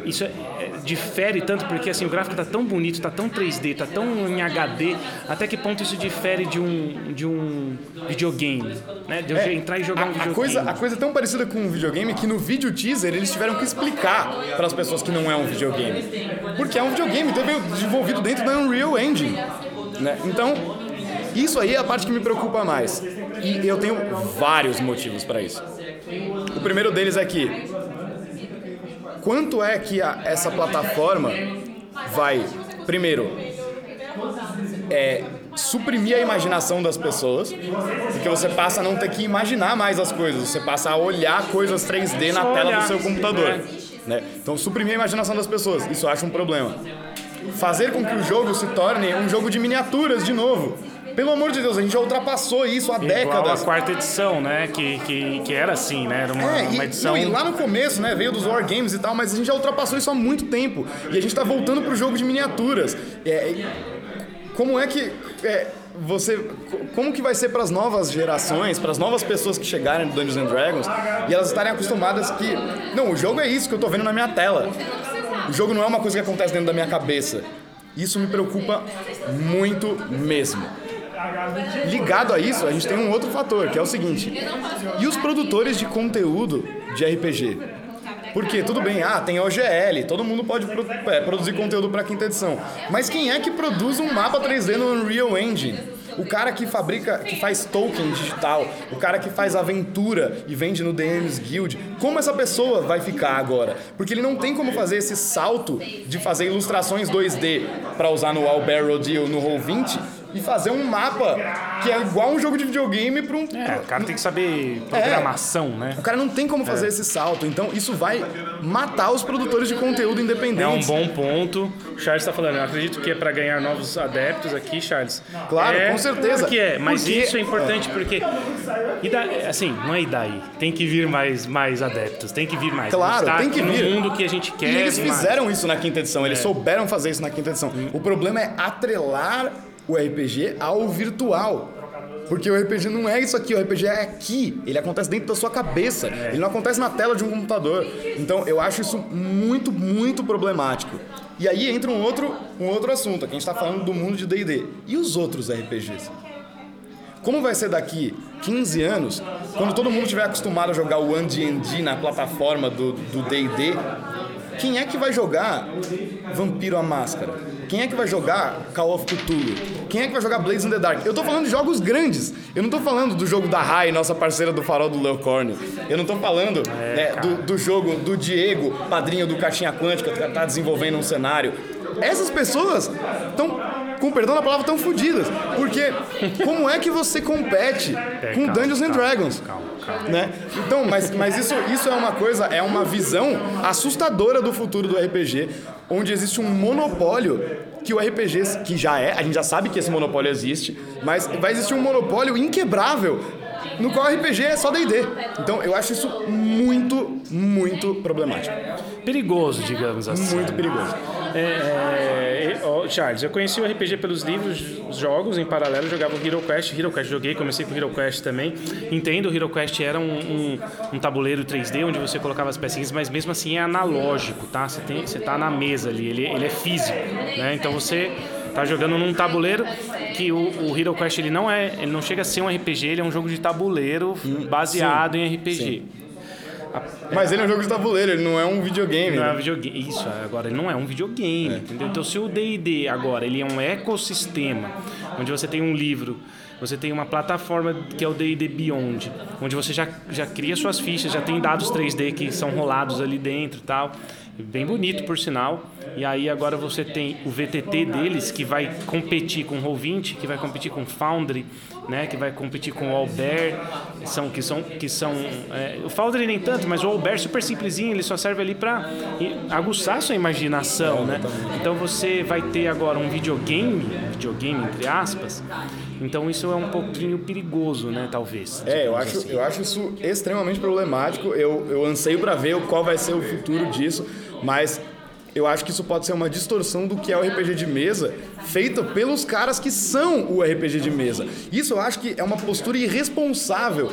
isso é- é, difere tanto porque assim o gráfico tá tão bonito, tá tão 3D, tá tão em HD. Até que ponto isso difere de um de um videogame, né? De eu É, entrar e jogar um a, a videogame. coisa, a coisa é tão parecida com um videogame que no vídeo teaser eles tiveram que explicar para as pessoas que não é um videogame. Porque é um videogame, então veio desenvolvido dentro da Unreal Engine. Né? Então, isso aí é a parte que me preocupa mais. E eu tenho vários motivos para isso. O primeiro deles é que quanto é que a- essa plataforma vai, primeiro, é, suprimir a imaginação das pessoas, porque você passa a não ter que imaginar mais as coisas, você passa a olhar coisas 3D na tela do seu computador. Né? Então, suprimir a imaginação das pessoas, isso eu acho um problema. Fazer com que o jogo se torne um jogo de miniaturas de novo. Pelo amor de Deus, a gente já ultrapassou isso há Igual décadas. a quarta edição, né? Que, que, que era assim, né? Era uma, É, uma e, edição. não, e lá no começo, né, veio dos Wargames e tal, mas a gente já ultrapassou isso há muito tempo. E a gente tá voltando pro jogo de miniaturas. É, como é que é, você. co- Como que vai ser para as novas gerações, para as novas pessoas que chegarem no Dungeons and Dragons e elas estarem acostumadas que. Não, o jogo é isso que eu tô vendo na minha tela. O jogo não é uma coisa que acontece dentro da minha cabeça. Isso me preocupa muito mesmo. Ligado a isso, a gente tem um outro fator, que é o seguinte: e os produtores de conteúdo de RPG? Porque tudo bem, ah, tem OGL, todo mundo pode pro- é, produzir conteúdo para quinta edição. Mas quem é que produz um mapa 3D no Unreal Engine? O cara que fabrica, que faz token digital, o cara que faz aventura e vende no DMs Guild, como essa pessoa vai ficar agora? Porque ele não tem como fazer esse salto de fazer ilustrações 2D para usar no Albedo Deal no Roll20 e fazer um mapa que é igual um jogo de videogame para um É, o cara tem que saber programação, né? o cara não tem como É. fazer esse salto, então isso vai matar os produtores de conteúdo É um bom ponto. O Charles está falando, eu acredito que é para ganhar novos adeptos aqui, Charles. Claro, é, com certeza. Que é, mas Porque- isso é importante porque. E da, assim, não é daí. Tem que vir mais, mais adeptos, tem que vir mais. Claro, tem que vir. no mundo que a gente quer. E eles mais. fizeram isso na quinta edição, É. eles souberam fazer isso na quinta edição. O problema é atrelar o RPG ao virtual. Porque o RPG não é isso aqui, o RPG é aqui. Ele acontece dentro da sua cabeça. É. Ele não acontece na tela de um computador. Então eu acho isso muito, muito problemático. E aí entra um outro, um outro assunto. Aqui a gente está falando do mundo de DD. E os outros RPGs? Como vai ser daqui 15 anos, quando todo mundo estiver acostumado a jogar o One D&D na plataforma do do D&D, quem é que vai jogar Vampiro a Máscara? Quem é que vai jogar Call of Cthulhu? Quem é que vai jogar Blades in the Dark? Eu tô falando de jogos grandes. Eu não tô falando do jogo da Rai, nossa parceira do Farol do Leocórnio. Eu não tô falando né, do, do jogo do Diego, padrinho do Caixinha Quântica, que tá desenvolvendo um cenário. Essas pessoas estão, com perdão da palavra, tão fodidas. Porque como é que você compete com calma, Dungeons and Dragons? calma, calma. Né? Então, mas, mas isso, isso é uma coisa, é uma visão assustadora do futuro do RPG, onde existe um monopólio que o RPG, que já é, a gente já sabe que esse monopólio existe, mas vai existir um monopólio inquebrável no qual RPG é só D&D. Então eu acho isso muito, muito problemático. Perigoso, digamos assim. Muito perigoso. É, é, ó, Charles, eu conheci o RPG pelos livros, jogos, em paralelo, jogava o Hero Quest. Hero Quest joguei, comecei com o Hero Quest também. Entendo, o Hero Quest era um, um, um tabuleiro 3D onde você colocava as pecinhas, mas mesmo assim é analógico, tá? Você, tem, você tá na mesa ali, ele, ele é físico, né? Então você tá jogando num tabuleiro que o, o Hero Quest ele não é, ele não chega a ser um RPG, ele é um jogo de tabuleiro baseado sim, em RPG. sim. Mas ele é um jogo de tabuleiro, ele não é um videogame. Não é né? um videogame. Isso, agora ele não é um videogame, entendeu? Então se o D&D agora ele é um ecossistema onde você tem um livro, você tem uma plataforma que é o D&D Beyond, onde você já, já cria suas fichas, já tem dados 3D que são rolados ali dentro e tal. Bem bonito, por sinal. E aí agora você tem o VTT deles, que vai competir com o Roll20, que vai competir com o Foundry, né? Que vai competir com o Albert. São, que são... Que são é, o Foundry nem tanto, mas o Albert super simplesinho, ele só serve ali para aguçar sua imaginação, né? Então você vai ter agora um videogame, videogame entre aspas, então isso é um pouquinho perigoso, né? Talvez. É, eu acho, assim. eu acho isso extremamente problemático. Eu, eu anseio para ver qual vai ser o futuro disso, mas eu acho que isso pode ser uma distorção do que é o RPG de mesa, feita pelos caras que são o RPG de mesa. Isso eu acho que é uma postura irresponsável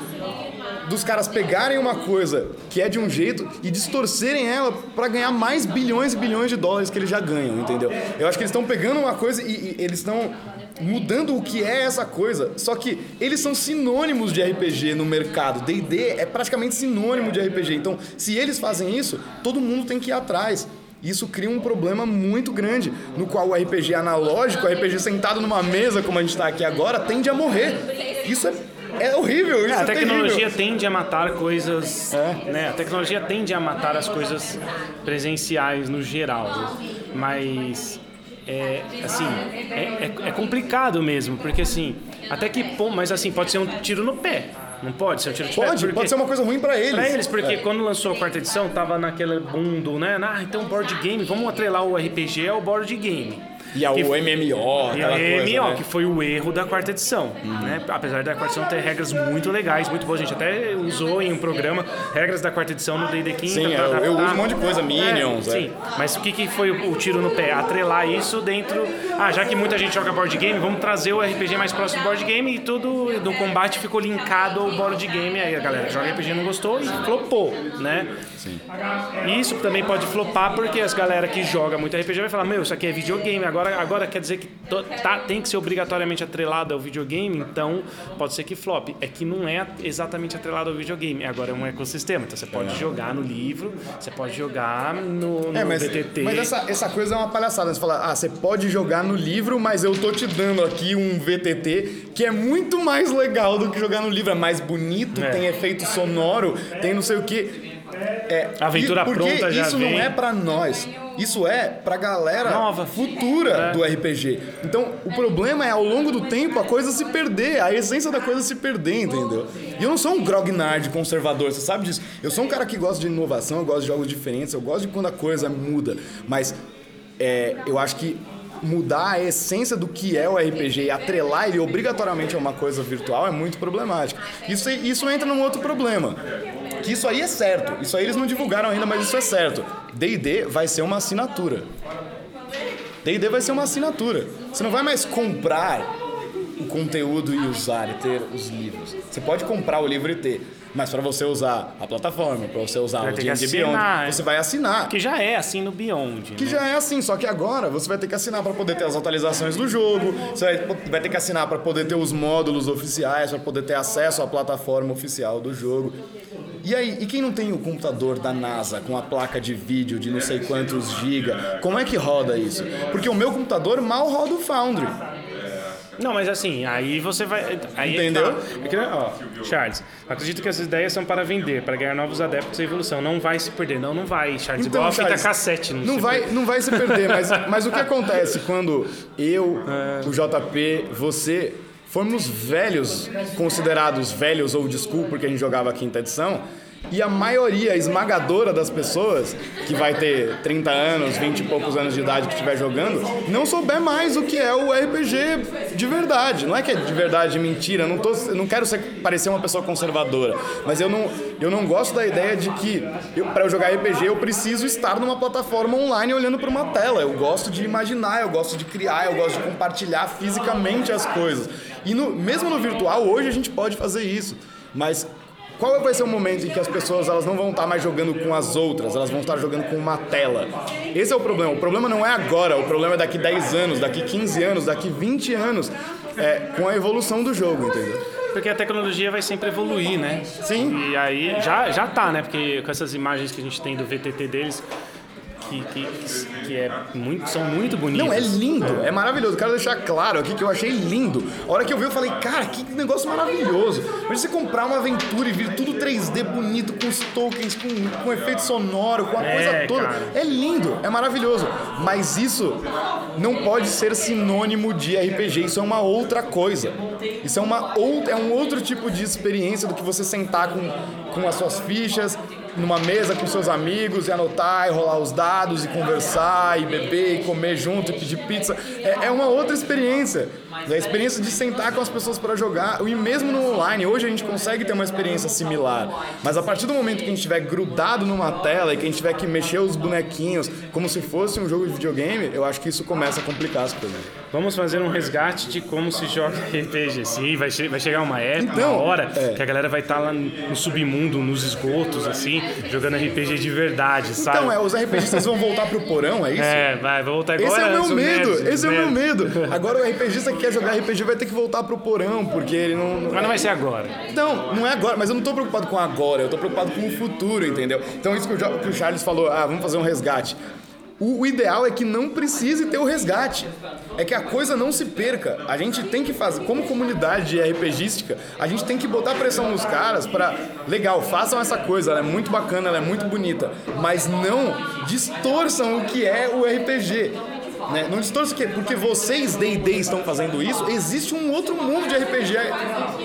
dos caras pegarem uma coisa que é de um jeito e distorcerem ela para ganhar mais bilhões e bilhões de dólares que eles já ganham, entendeu? Eu acho que eles estão pegando uma coisa e, e eles estão mudando o que é essa coisa. Só que eles são sinônimos de RPG no mercado. D&D é praticamente sinônimo de RPG. Então, se eles fazem isso, todo mundo tem que ir atrás. Isso cria um problema muito grande, no qual o RPG analógico, o RPG sentado numa mesa, como a gente está aqui agora, tende a morrer. Isso é, é horrível, isso É, é, a tecnologia terrível. tende a matar coisas. É. Né? A tecnologia tende a matar as coisas presenciais no geral. Mas. É, assim, é, é- é complicado mesmo, porque assim, até que ponto, mas assim, pode ser um tiro no pé. Não pode ser um tiro no pé? Pode, pode ser uma coisa ruim para eles. Pra eles, porque É. quando lançou a quarta edição, tava naquele mundo, né? Ah, então board game, vamos atrelar o RPG ao board game. E ao Que- MMO, E aquela a coisa, MMO, né? Uhum. que foi o erro da quarta edição. Né? Apesar da quarta edição ter regras muito legais, muito boas. A gente até usou em um programa regras da quarta edição no D&D Quinta. Sim, pra eu- eu uso um monte de coisa, Minions, É, é. sim, mas o que, que foi o, o tiro no pé? Atrelar isso dentro... Ah, já que muita gente joga board game, vamos trazer o RPG mais próximo do board game e tudo no combate ficou linkado ao board game. Aí a galera joga RPG não gostou e flopou, né? Sim. Isso também pode flopar porque as galera que joga muito RPG vai falar, meu, isso aqui é videogame, agora, agora quer dizer que to- tá, tem que ser obrigatoriamente atrelado ao videogame, então pode ser que flop. É que não é exatamente atrelado ao videogame, agora é um ecossistema. Então você pode jogar no livro, você pode jogar no, no É, mas, VTT. mas essa, essa coisa é uma palhaçada. Você fala, ah, você pode jogar no livro, mas eu tô te dando aqui um VTT que é muito mais legal do que jogar no livro. É mais bonito, É. tem efeito sonoro, tem não sei o quê. É, aventura porque pronta já isso vem. não é pra nós. Isso é pra galera Nova. futura É. do RPG. Então, o problema é ao longo do tempo a coisa se perder, a essência da coisa se perder, entendeu? E eu não sou um grognard conservador, você sabe disso. Eu sou um cara que gosta de inovação, eu gosto de jogos diferentes, eu gosto de quando a coisa muda. Mas é, eu acho que mudar a essência do que é o RPG e atrelar ele obrigatoriamente a uma coisa virtual é muito problemático. Isso, isso entra num outro problema. Que isso aí é certo. Isso aí eles não divulgaram ainda, mas isso é certo. D&D vai ser uma assinatura. D&D vai ser uma assinatura. Você não vai mais comprar o conteúdo e usar e ter os livros. Você pode comprar o livro e ter, mas para você usar a plataforma, para você usar Vai o assinar, Beyond, é. você vai assinar. Que já é assim no Beyond. Que né? já é assim, só que agora você vai ter que assinar para poder ter as atualizações do jogo, você vai, vai ter que assinar para poder ter os módulos oficiais, para poder ter acesso à plataforma oficial do jogo. E aí, e quem não tem o computador da NASA com a placa de vídeo de não sei quantos giga, como é que roda isso? Porque o meu computador mal roda o Foundry. Não, mas assim, aí você vai. Aí Entendeu? Tá. É que, ó, Charles, acredito que essas ideias são para vender, para ganhar novos adeptos e evolução. Não vai se perder. Não, não vai, Charles. Igual a fita Charles, cassete. Não, Então, não vai, perde. não vai se perder, mas, mas o que acontece quando eu, o JP, você formos velhos, considerados velhos old school, porque a gente jogava a quinta edição, E a maioria esmagadora das pessoas, que vai ter 30 anos, 20 e poucos anos de idade que estiver jogando, não souber mais o que é o RPG de verdade. Não é que é de verdade mentira, não, tô, não quero ser, parecer uma pessoa conservadora, mas eu não, eu não gosto da ideia de que para eu jogar RPG eu preciso estar numa plataforma online olhando para uma tela. Eu gosto de imaginar, eu gosto de criar, eu gosto de compartilhar fisicamente as coisas. E no, mesmo no virtual, hoje a gente pode fazer isso. Mas qual vai ser o momento em que as pessoas elas não vão estar mais jogando com as outras, elas vão estar jogando com uma tela? Esse é o problema. O problema não é agora, o problema é daqui 10 anos, daqui 15 anos, daqui 20 anos, é, com a evolução do jogo, entendeu? Porque a tecnologia vai sempre evoluir, né? Sim. E aí já, já tá, né? Porque com essas imagens que a gente tem do VTT deles, que, que, que é muito, são muito bonitas. Não, é lindo, é maravilhoso. Quero deixar claro aqui que eu achei lindo. A hora que eu vi, eu falei, cara, que negócio maravilhoso. Mas você comprar uma aventura e vir tudo 3D bonito, com os tokens, com, com efeito sonoro, com a É, coisa toda. cara. É lindo, é maravilhoso. Mas isso não pode ser sinônimo de RPG. Isso é uma outra coisa. Isso é, uma outra, é um outro tipo de experiência do que você sentar com, com as suas fichas numa mesa com seus amigos e anotar e rolar os dados e conversar e beber e comer junto e pedir pizza. É, é uma outra experiência. É a experiência de sentar com as pessoas para jogar. E mesmo no online, hoje a gente consegue ter uma experiência similar. Mas a partir do momento que a gente estiver grudado numa tela e que a gente tiver que mexer os bonequinhos como se fosse um jogo de videogame, eu acho que isso começa a complicar as coisas. Vamos fazer um resgate de como se joga RPG. Sim, vai, che vai chegar uma época, Então, uma hora, é. que a galera vai estar lá no submundo, nos esgotos, assim, jogando RPG de verdade, sabe? Então, é, os RPGistas vão voltar pro porão, é isso? É, vai, vou voltar agora. Esse é o meu medo, nerds, esse é o meu medo. Agora o RPGista que quer jogar RPG vai ter que voltar pro porão, porque ele não. Mas não vai ser agora. Não, não é agora, mas eu não tô preocupado com agora, eu tô preocupado com o futuro, entendeu? Então isso que o, que o Charles falou, ah, vamos fazer um resgate. O, ideal é que não precise ter o resgate. É que a coisa não se perca. A gente tem que fazer, como comunidade RPGística, a gente tem que botar pressão nos caras pra. Legal, façam essa coisa, ela é muito bacana, ela é muito bonita. Mas não distorçam o que é o RPG. Né? Não distorça que porque vocês D&D estão fazendo isso, existe um outro mundo de RPG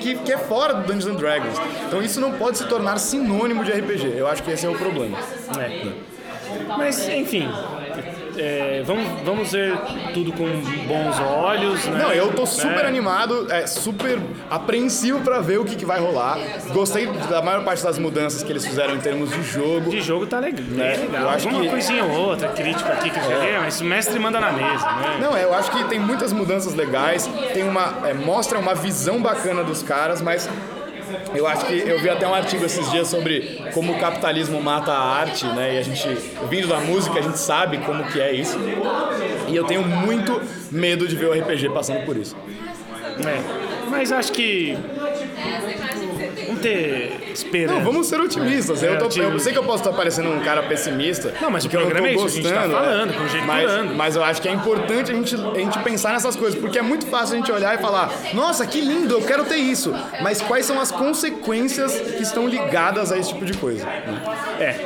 que, que é fora do Dungeons and Dragons. Então isso não pode se tornar sinônimo de RPG. Eu acho que esse é o problema. É. Mas, enfim, é, vamos, vamos ver tudo com bons olhos, né? Não, eu tô super É. animado, é, super apreensivo pra ver o que, que vai rolar. Gostei da maior parte das mudanças que eles fizeram em termos de jogo. De jogo tá legal. É, legal. eu acho Alguma que- É. coisinha ou outra, crítica aqui que eu joguei, mas o mestre manda na mesa, né? Não, é, eu acho que tem muitas mudanças legais, tem uma. é, mostra uma visão bacana dos caras, mas eu acho que eu vi até um artigo esses dias sobre como o capitalismo mata a arte, né? E a gente, vindo da música, a gente sabe como que é isso. E eu tenho muito medo de ver o RPG passando por isso. É. Mas acho que. Vamos ter esperança. Não, vamos ser otimistas. Eu, tô- É, eu sei que eu posso estar parecendo um cara pessimista. Não, mas o porque eu programa tô é isso, a gente tá gostando, falando, é. conjecturando. mas, mas eu acho que é importante a gente, a gente pensar nessas coisas, porque é muito fácil a gente olhar e falar: nossa, que lindo, eu quero ter isso. Mas quais são as consequências que estão ligadas a esse tipo de coisa? É.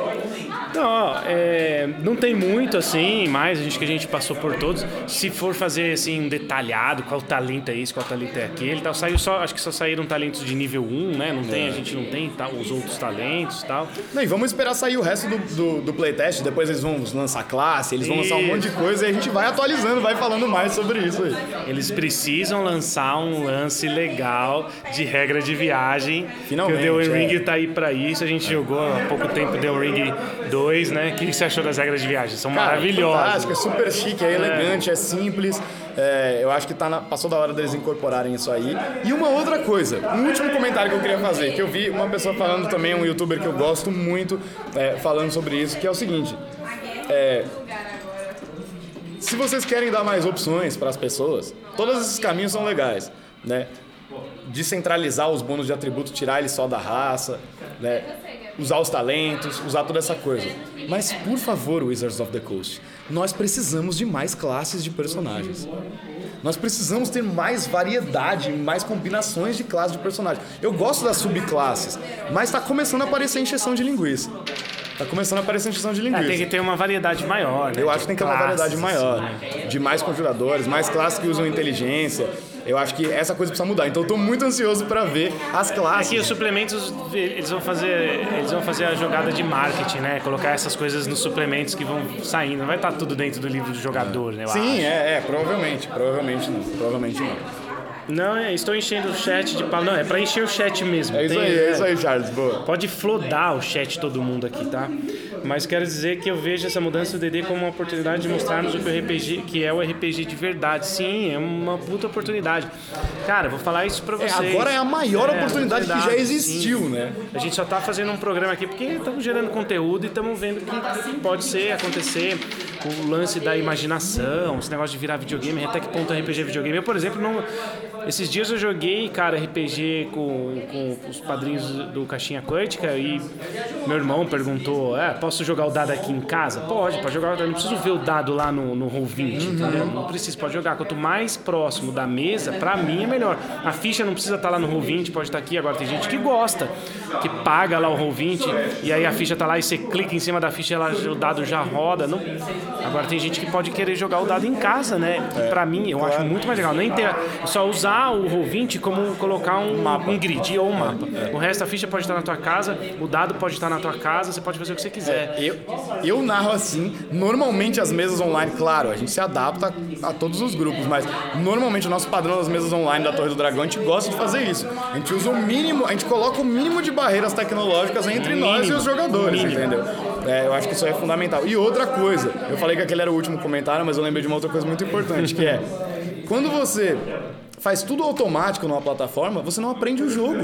Ó, é, não tem muito assim, mais a gente que a gente passou por todos. Se for fazer assim um detalhado, qual talento é esse, qual talento é aquele, tal, saiu só, acho que só saíram talentos de nível 1, né? Não tem, a gente não tem tá, os outros talentos, e tal. Não, e vamos esperar sair o resto do, do, do playtest, depois eles vão lançar classe, eles vão lançar um monte de coisa e a gente vai atualizando, vai falando mais sobre isso aí. Eles precisam lançar um lance legal de regra de viagem. Finalmente, Que o The Ring é. tá aí pra isso. A gente jogou há pouco tempo The Ring 2, né? O que você achou das regras de viagem? São Cara, maravilhosas. é super chique, é elegante, é simples. É, eu acho que tá na- passou da hora deles incorporarem isso aí. E uma outra coisa, um último comentário que eu queria fazer, que eu vi uma pessoa falando também, um youtuber que eu gosto muito, é, falando sobre isso, que é o seguinte. é, se vocês querem dar mais opções para as pessoas, todos esses caminhos são legais, né? Descentralizar os bônus de atributo, tirar eles só da raça, né? Usar os talentos, usar toda essa coisa. Mas, por favor, Wizards of the Coast, nós precisamos de mais classes de personagens. Nós precisamos ter mais variedade, mais combinações de classes de personagens. Eu gosto das subclasses, mas está começando a aparecer encheção de linguiça. Tá começando a aparecer encheção de É, linguiça. tem que ter uma variedade maior, né? Eu acho que tem que ter uma variedade maior, assim, né? de mais conjuradores, mais classes que usam inteligência. Eu acho que essa coisa precisa mudar. Então eu tô muito ansioso para ver as classes. Aqui os suplementos, eles vão fazer, eles vão fazer a jogada de marketing, né? Colocar essas coisas nos suplementos que vão saindo. Não vai estar tudo dentro do livro do jogador, né? Sim, é, é, provavelmente. Provavelmente não. Provavelmente não. Não, é, estou enchendo o chat de palavras. Não, é pra encher o chat mesmo. É isso Tem- aí, é isso aí, Charles. Boa. Pode flodar o chat todo mundo aqui, tá? Mas quero dizer que eu vejo essa mudança do DD como uma oportunidade de mostrarmos o que o RPG, que é o RPG de verdade. Sim, é uma puta oportunidade. Cara, vou falar isso pra É, vocês. agora é a maior É, oportunidade que já existiu, sim. né? A gente só tá fazendo um programa aqui porque estamos gerando conteúdo e estamos vendo que pode ser, acontecer o lance da imaginação, esse negócio de virar videogame, até que ponto é RPG videogame. Eu, por exemplo, não. Esses dias eu joguei, cara, RPG com, com os padrinhos do Caixinha Quântica e meu irmão perguntou: é, posso jogar o dado aqui em casa? Pode, pode jogar o dado. Não preciso ver o dado lá no, no Roll20, entendeu? Não precisa, pode jogar. Quanto mais próximo da mesa, pra mim é melhor. A ficha não precisa estar lá no Roll20, pode estar aqui. Agora tem gente que gosta, que paga lá o Roll20 e aí a ficha tá lá e você clica em cima da ficha e ela, o dado já roda. Não... Agora tem gente que pode querer jogar o dado em casa, né? E pra mim, eu acho muito mais legal. Nem ter, só usar o Roll20 como colocar um, um grid ou um mapa. O resto da ficha pode estar na tua casa, o dado pode estar na tua casa, você pode fazer o que você quiser. Eu, eu narro assim, normalmente as mesas online, claro, a gente se adapta a todos os grupos, mas normalmente o nosso padrão das mesas online da Torre do Dragão, a gente gosta de fazer isso. A gente usa o mínimo, a gente coloca o mínimo de barreiras tecnológicas entre nós e os jogadores, Mínimo. entendeu? É, eu acho que isso é fundamental. E outra coisa, eu falei que aquele era o último comentário, mas eu lembrei de uma outra coisa muito importante, que é quando você faz tudo automático numa plataforma, você não aprende o jogo.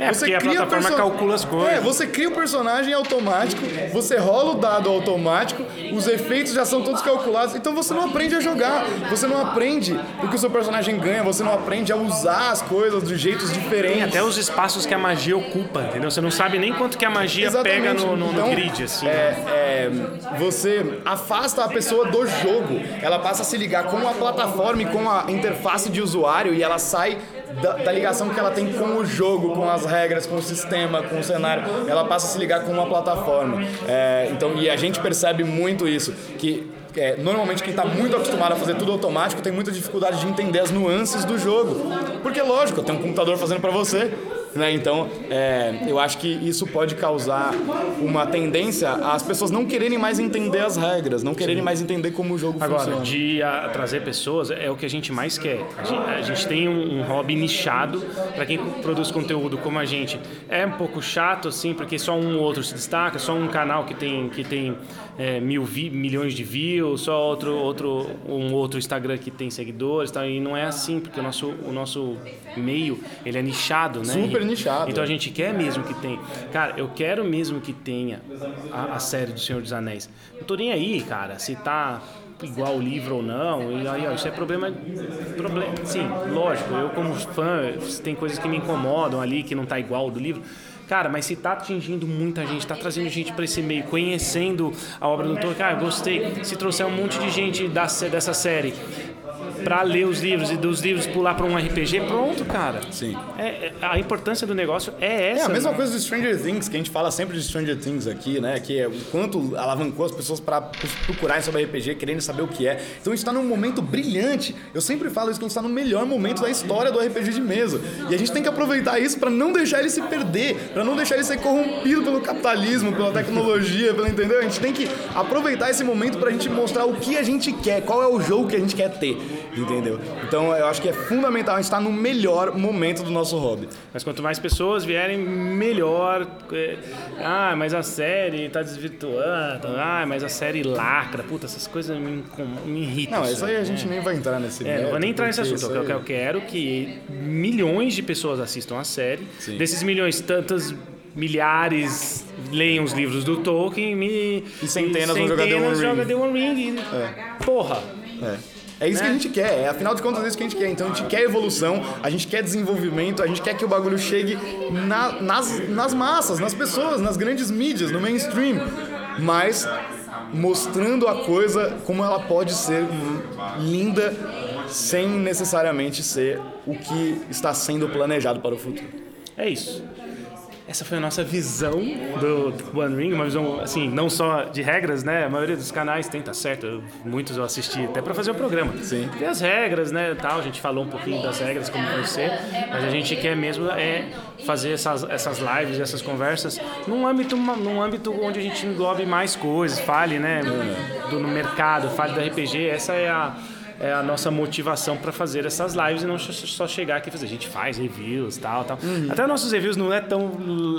É, porque a plataforma calcula as coisas. É, você cria o personagem automático, você rola o dado automático, os efeitos já são todos calculados, então você não aprende a jogar, você não aprende o que o seu personagem ganha, você não aprende a usar as coisas de jeitos diferentes. Até os espaços que a magia ocupa, entendeu? Você não sabe nem quanto que a magia Exatamente. pega no, no- no Então, grid, assim. É, é, você afasta a pessoa do jogo. Ela passa a se ligar com a plataforma e com a interface de usuário e ela sai da, da ligação que ela tem com o jogo, com as regras, com o sistema, com o cenário. Ela passa a se ligar com uma plataforma. É, então, e a gente percebe muito isso, que é, normalmente quem está muito acostumado a fazer tudo automático tem muita dificuldade de entender as nuances do jogo. Porque, lógico, tem um computador fazendo para você. Né? Então, é, eu acho que isso pode causar uma tendência às pessoas não quererem mais entender as regras, não quererem mais entender como o jogo Agora, funciona. de a, trazer pessoas é o que a gente mais quer. A gente, a gente tem um, um hobby nichado para quem produz conteúdo como a gente. É um pouco chato, assim, porque só um ou outro se destaca, só um canal que tem, que tem é, mil vi- milhões de views, só outro, outro, um outro Instagram que tem seguidores, tá? e não é assim, porque o nosso, o nosso meio ele é nichado, né? Super nichado. Então a gente quer mesmo que tenha. Cara, eu quero mesmo que tenha a, a série do Senhor dos Anéis. Não tô nem aí, cara, se tá igual o livro ou não. E aí, ó, isso é problema. problema sim, lógico. Eu, como fã, tem coisas que me incomodam ali, que não tá igual do livro. Cara, mas se tá atingindo muita gente, tá trazendo gente para esse meio, conhecendo a obra do Tolkien, cara, gostei. Se trouxer um monte de gente da, dessa série para ler os livros e dos livros pular para um RPG, pronto, cara. Sim. É, é- a importância do negócio é essa. É a mesma né? coisa do Stranger Things, que a gente fala sempre de Stranger Things aqui, né? Que é o quanto alavancou as pessoas para procurarem sobre RPG, querendo saber o que é. Então a gente tá num momento brilhante. Eu sempre falo isso, que a gente tá no melhor momento da história do RPG de mesa. E a gente tem que aproveitar isso para não deixar ele se perder, para não deixar ele ser corrompido pelo capitalismo, pela tecnologia, pelo entendeu? A gente tem que aproveitar esse momento pra gente mostrar o que a gente quer, qual é o jogo que a gente quer ter, entendeu? Então eu acho que é fundamental a gente estar no melhor momento do nosso hobby. Mas quanto mais pessoas vierem, melhor. É, Ah, mas a série tá desvirtuando. Ah, mas a série lacra. Puta, essas coisas me, me irritam. Não, isso aí a né? gente nem vai entrar nesse É, não vou nem entrar nesse assunto. isso Eu, eu quero que milhões de pessoas assistam a série. Sim. Desses milhões, tantas milhares leiam os livros do Tolkien me, E centenas vão jogar The One Ring. joga The One Ring. Porra! É. É isso que Né? a gente quer, é, afinal de contas é isso que a gente quer. Então a gente quer evolução, a gente quer desenvolvimento, a gente quer que o bagulho chegue na- nas, nas massas, nas pessoas, nas grandes mídias, no mainstream. Mas mostrando a coisa como ela pode ser linda sem necessariamente ser o que está sendo planejado para o futuro. É isso. Essa foi a nossa visão do One Ring, uma visão, assim, não só de regras, né? A maioria dos canais tem, tá certo, muitos eu assisti até para fazer o programa. Sim. Tem as regras, né, tal, a gente falou um pouquinho das regras, como vai ser, mas a gente quer mesmo é fazer essas, essas lives, essas conversas num âmbito, num âmbito onde a gente englobe mais coisas, fale, né, do, no mercado, fale do RPG, essa é a é a nossa motivação para fazer essas lives e não só chegar aqui e fazer. A gente faz reviews tal, tal. Uhum. Até nossos reviews não é tão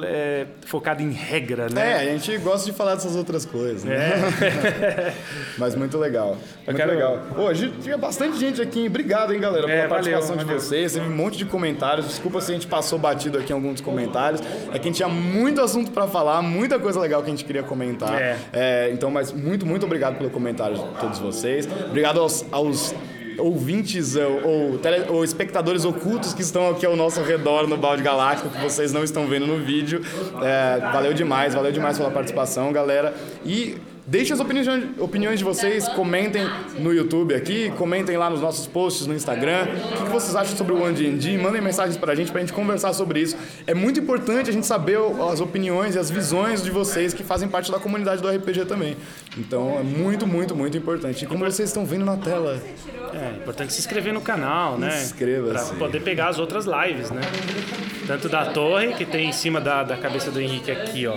é, focado em regra, né? É, a gente gosta de falar dessas outras coisas. Né? É. Mas muito legal. Muito quero... legal. Hoje tinha bastante gente aqui. Obrigado, hein, galera, pela é, participação valeu, de valeu. vocês. Teve um monte de comentários. Desculpa se a gente passou batido aqui em alguns comentários. É que a gente tinha muito assunto para falar, muita coisa legal que a gente queria comentar. É. é. então, mas muito, muito obrigado pelo comentário de todos vocês. Obrigado aos, aos ouvintes ou, ou, tele, ou, espectadores ocultos que estão aqui ao nosso redor no balde galáctico, que vocês não estão vendo no vídeo. É, valeu demais, valeu demais pela participação, galera. E Deixem as opiniões, opiniões de vocês, comentem no YouTube aqui, comentem lá nos nossos posts no Instagram. O que, vocês acham sobre o OneD&D? Mandem mensagens pra gente pra gente conversar sobre isso. É muito importante a gente saber as opiniões e as visões de vocês que fazem parte da comunidade do RPG também. Então é muito, muito, muito importante. E como vocês estão vendo na tela. É importante se inscrever no canal, né? Se inscreva. Pra poder pegar as outras lives, né? Tanto da torre, que tem em cima da, da cabeça do Henrique aqui, ó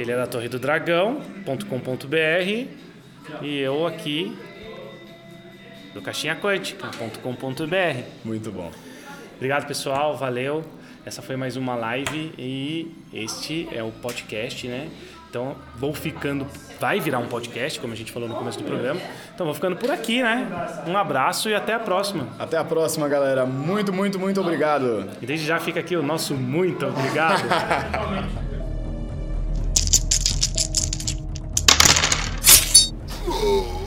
ele é da Torre do Dragão.com.br e eu aqui do Caixinha Quântica.com.br. Muito bom. Obrigado, pessoal. Valeu. Essa foi mais uma live e este é o podcast, né? Então, vou ficando. Vai virar um podcast, como a gente falou no começo do programa. Então, vou ficando por aqui, né? Um abraço e até a próxima. Até a próxima, galera. Muito, muito, muito obrigado. E desde já fica aqui o nosso muito obrigado. Oh.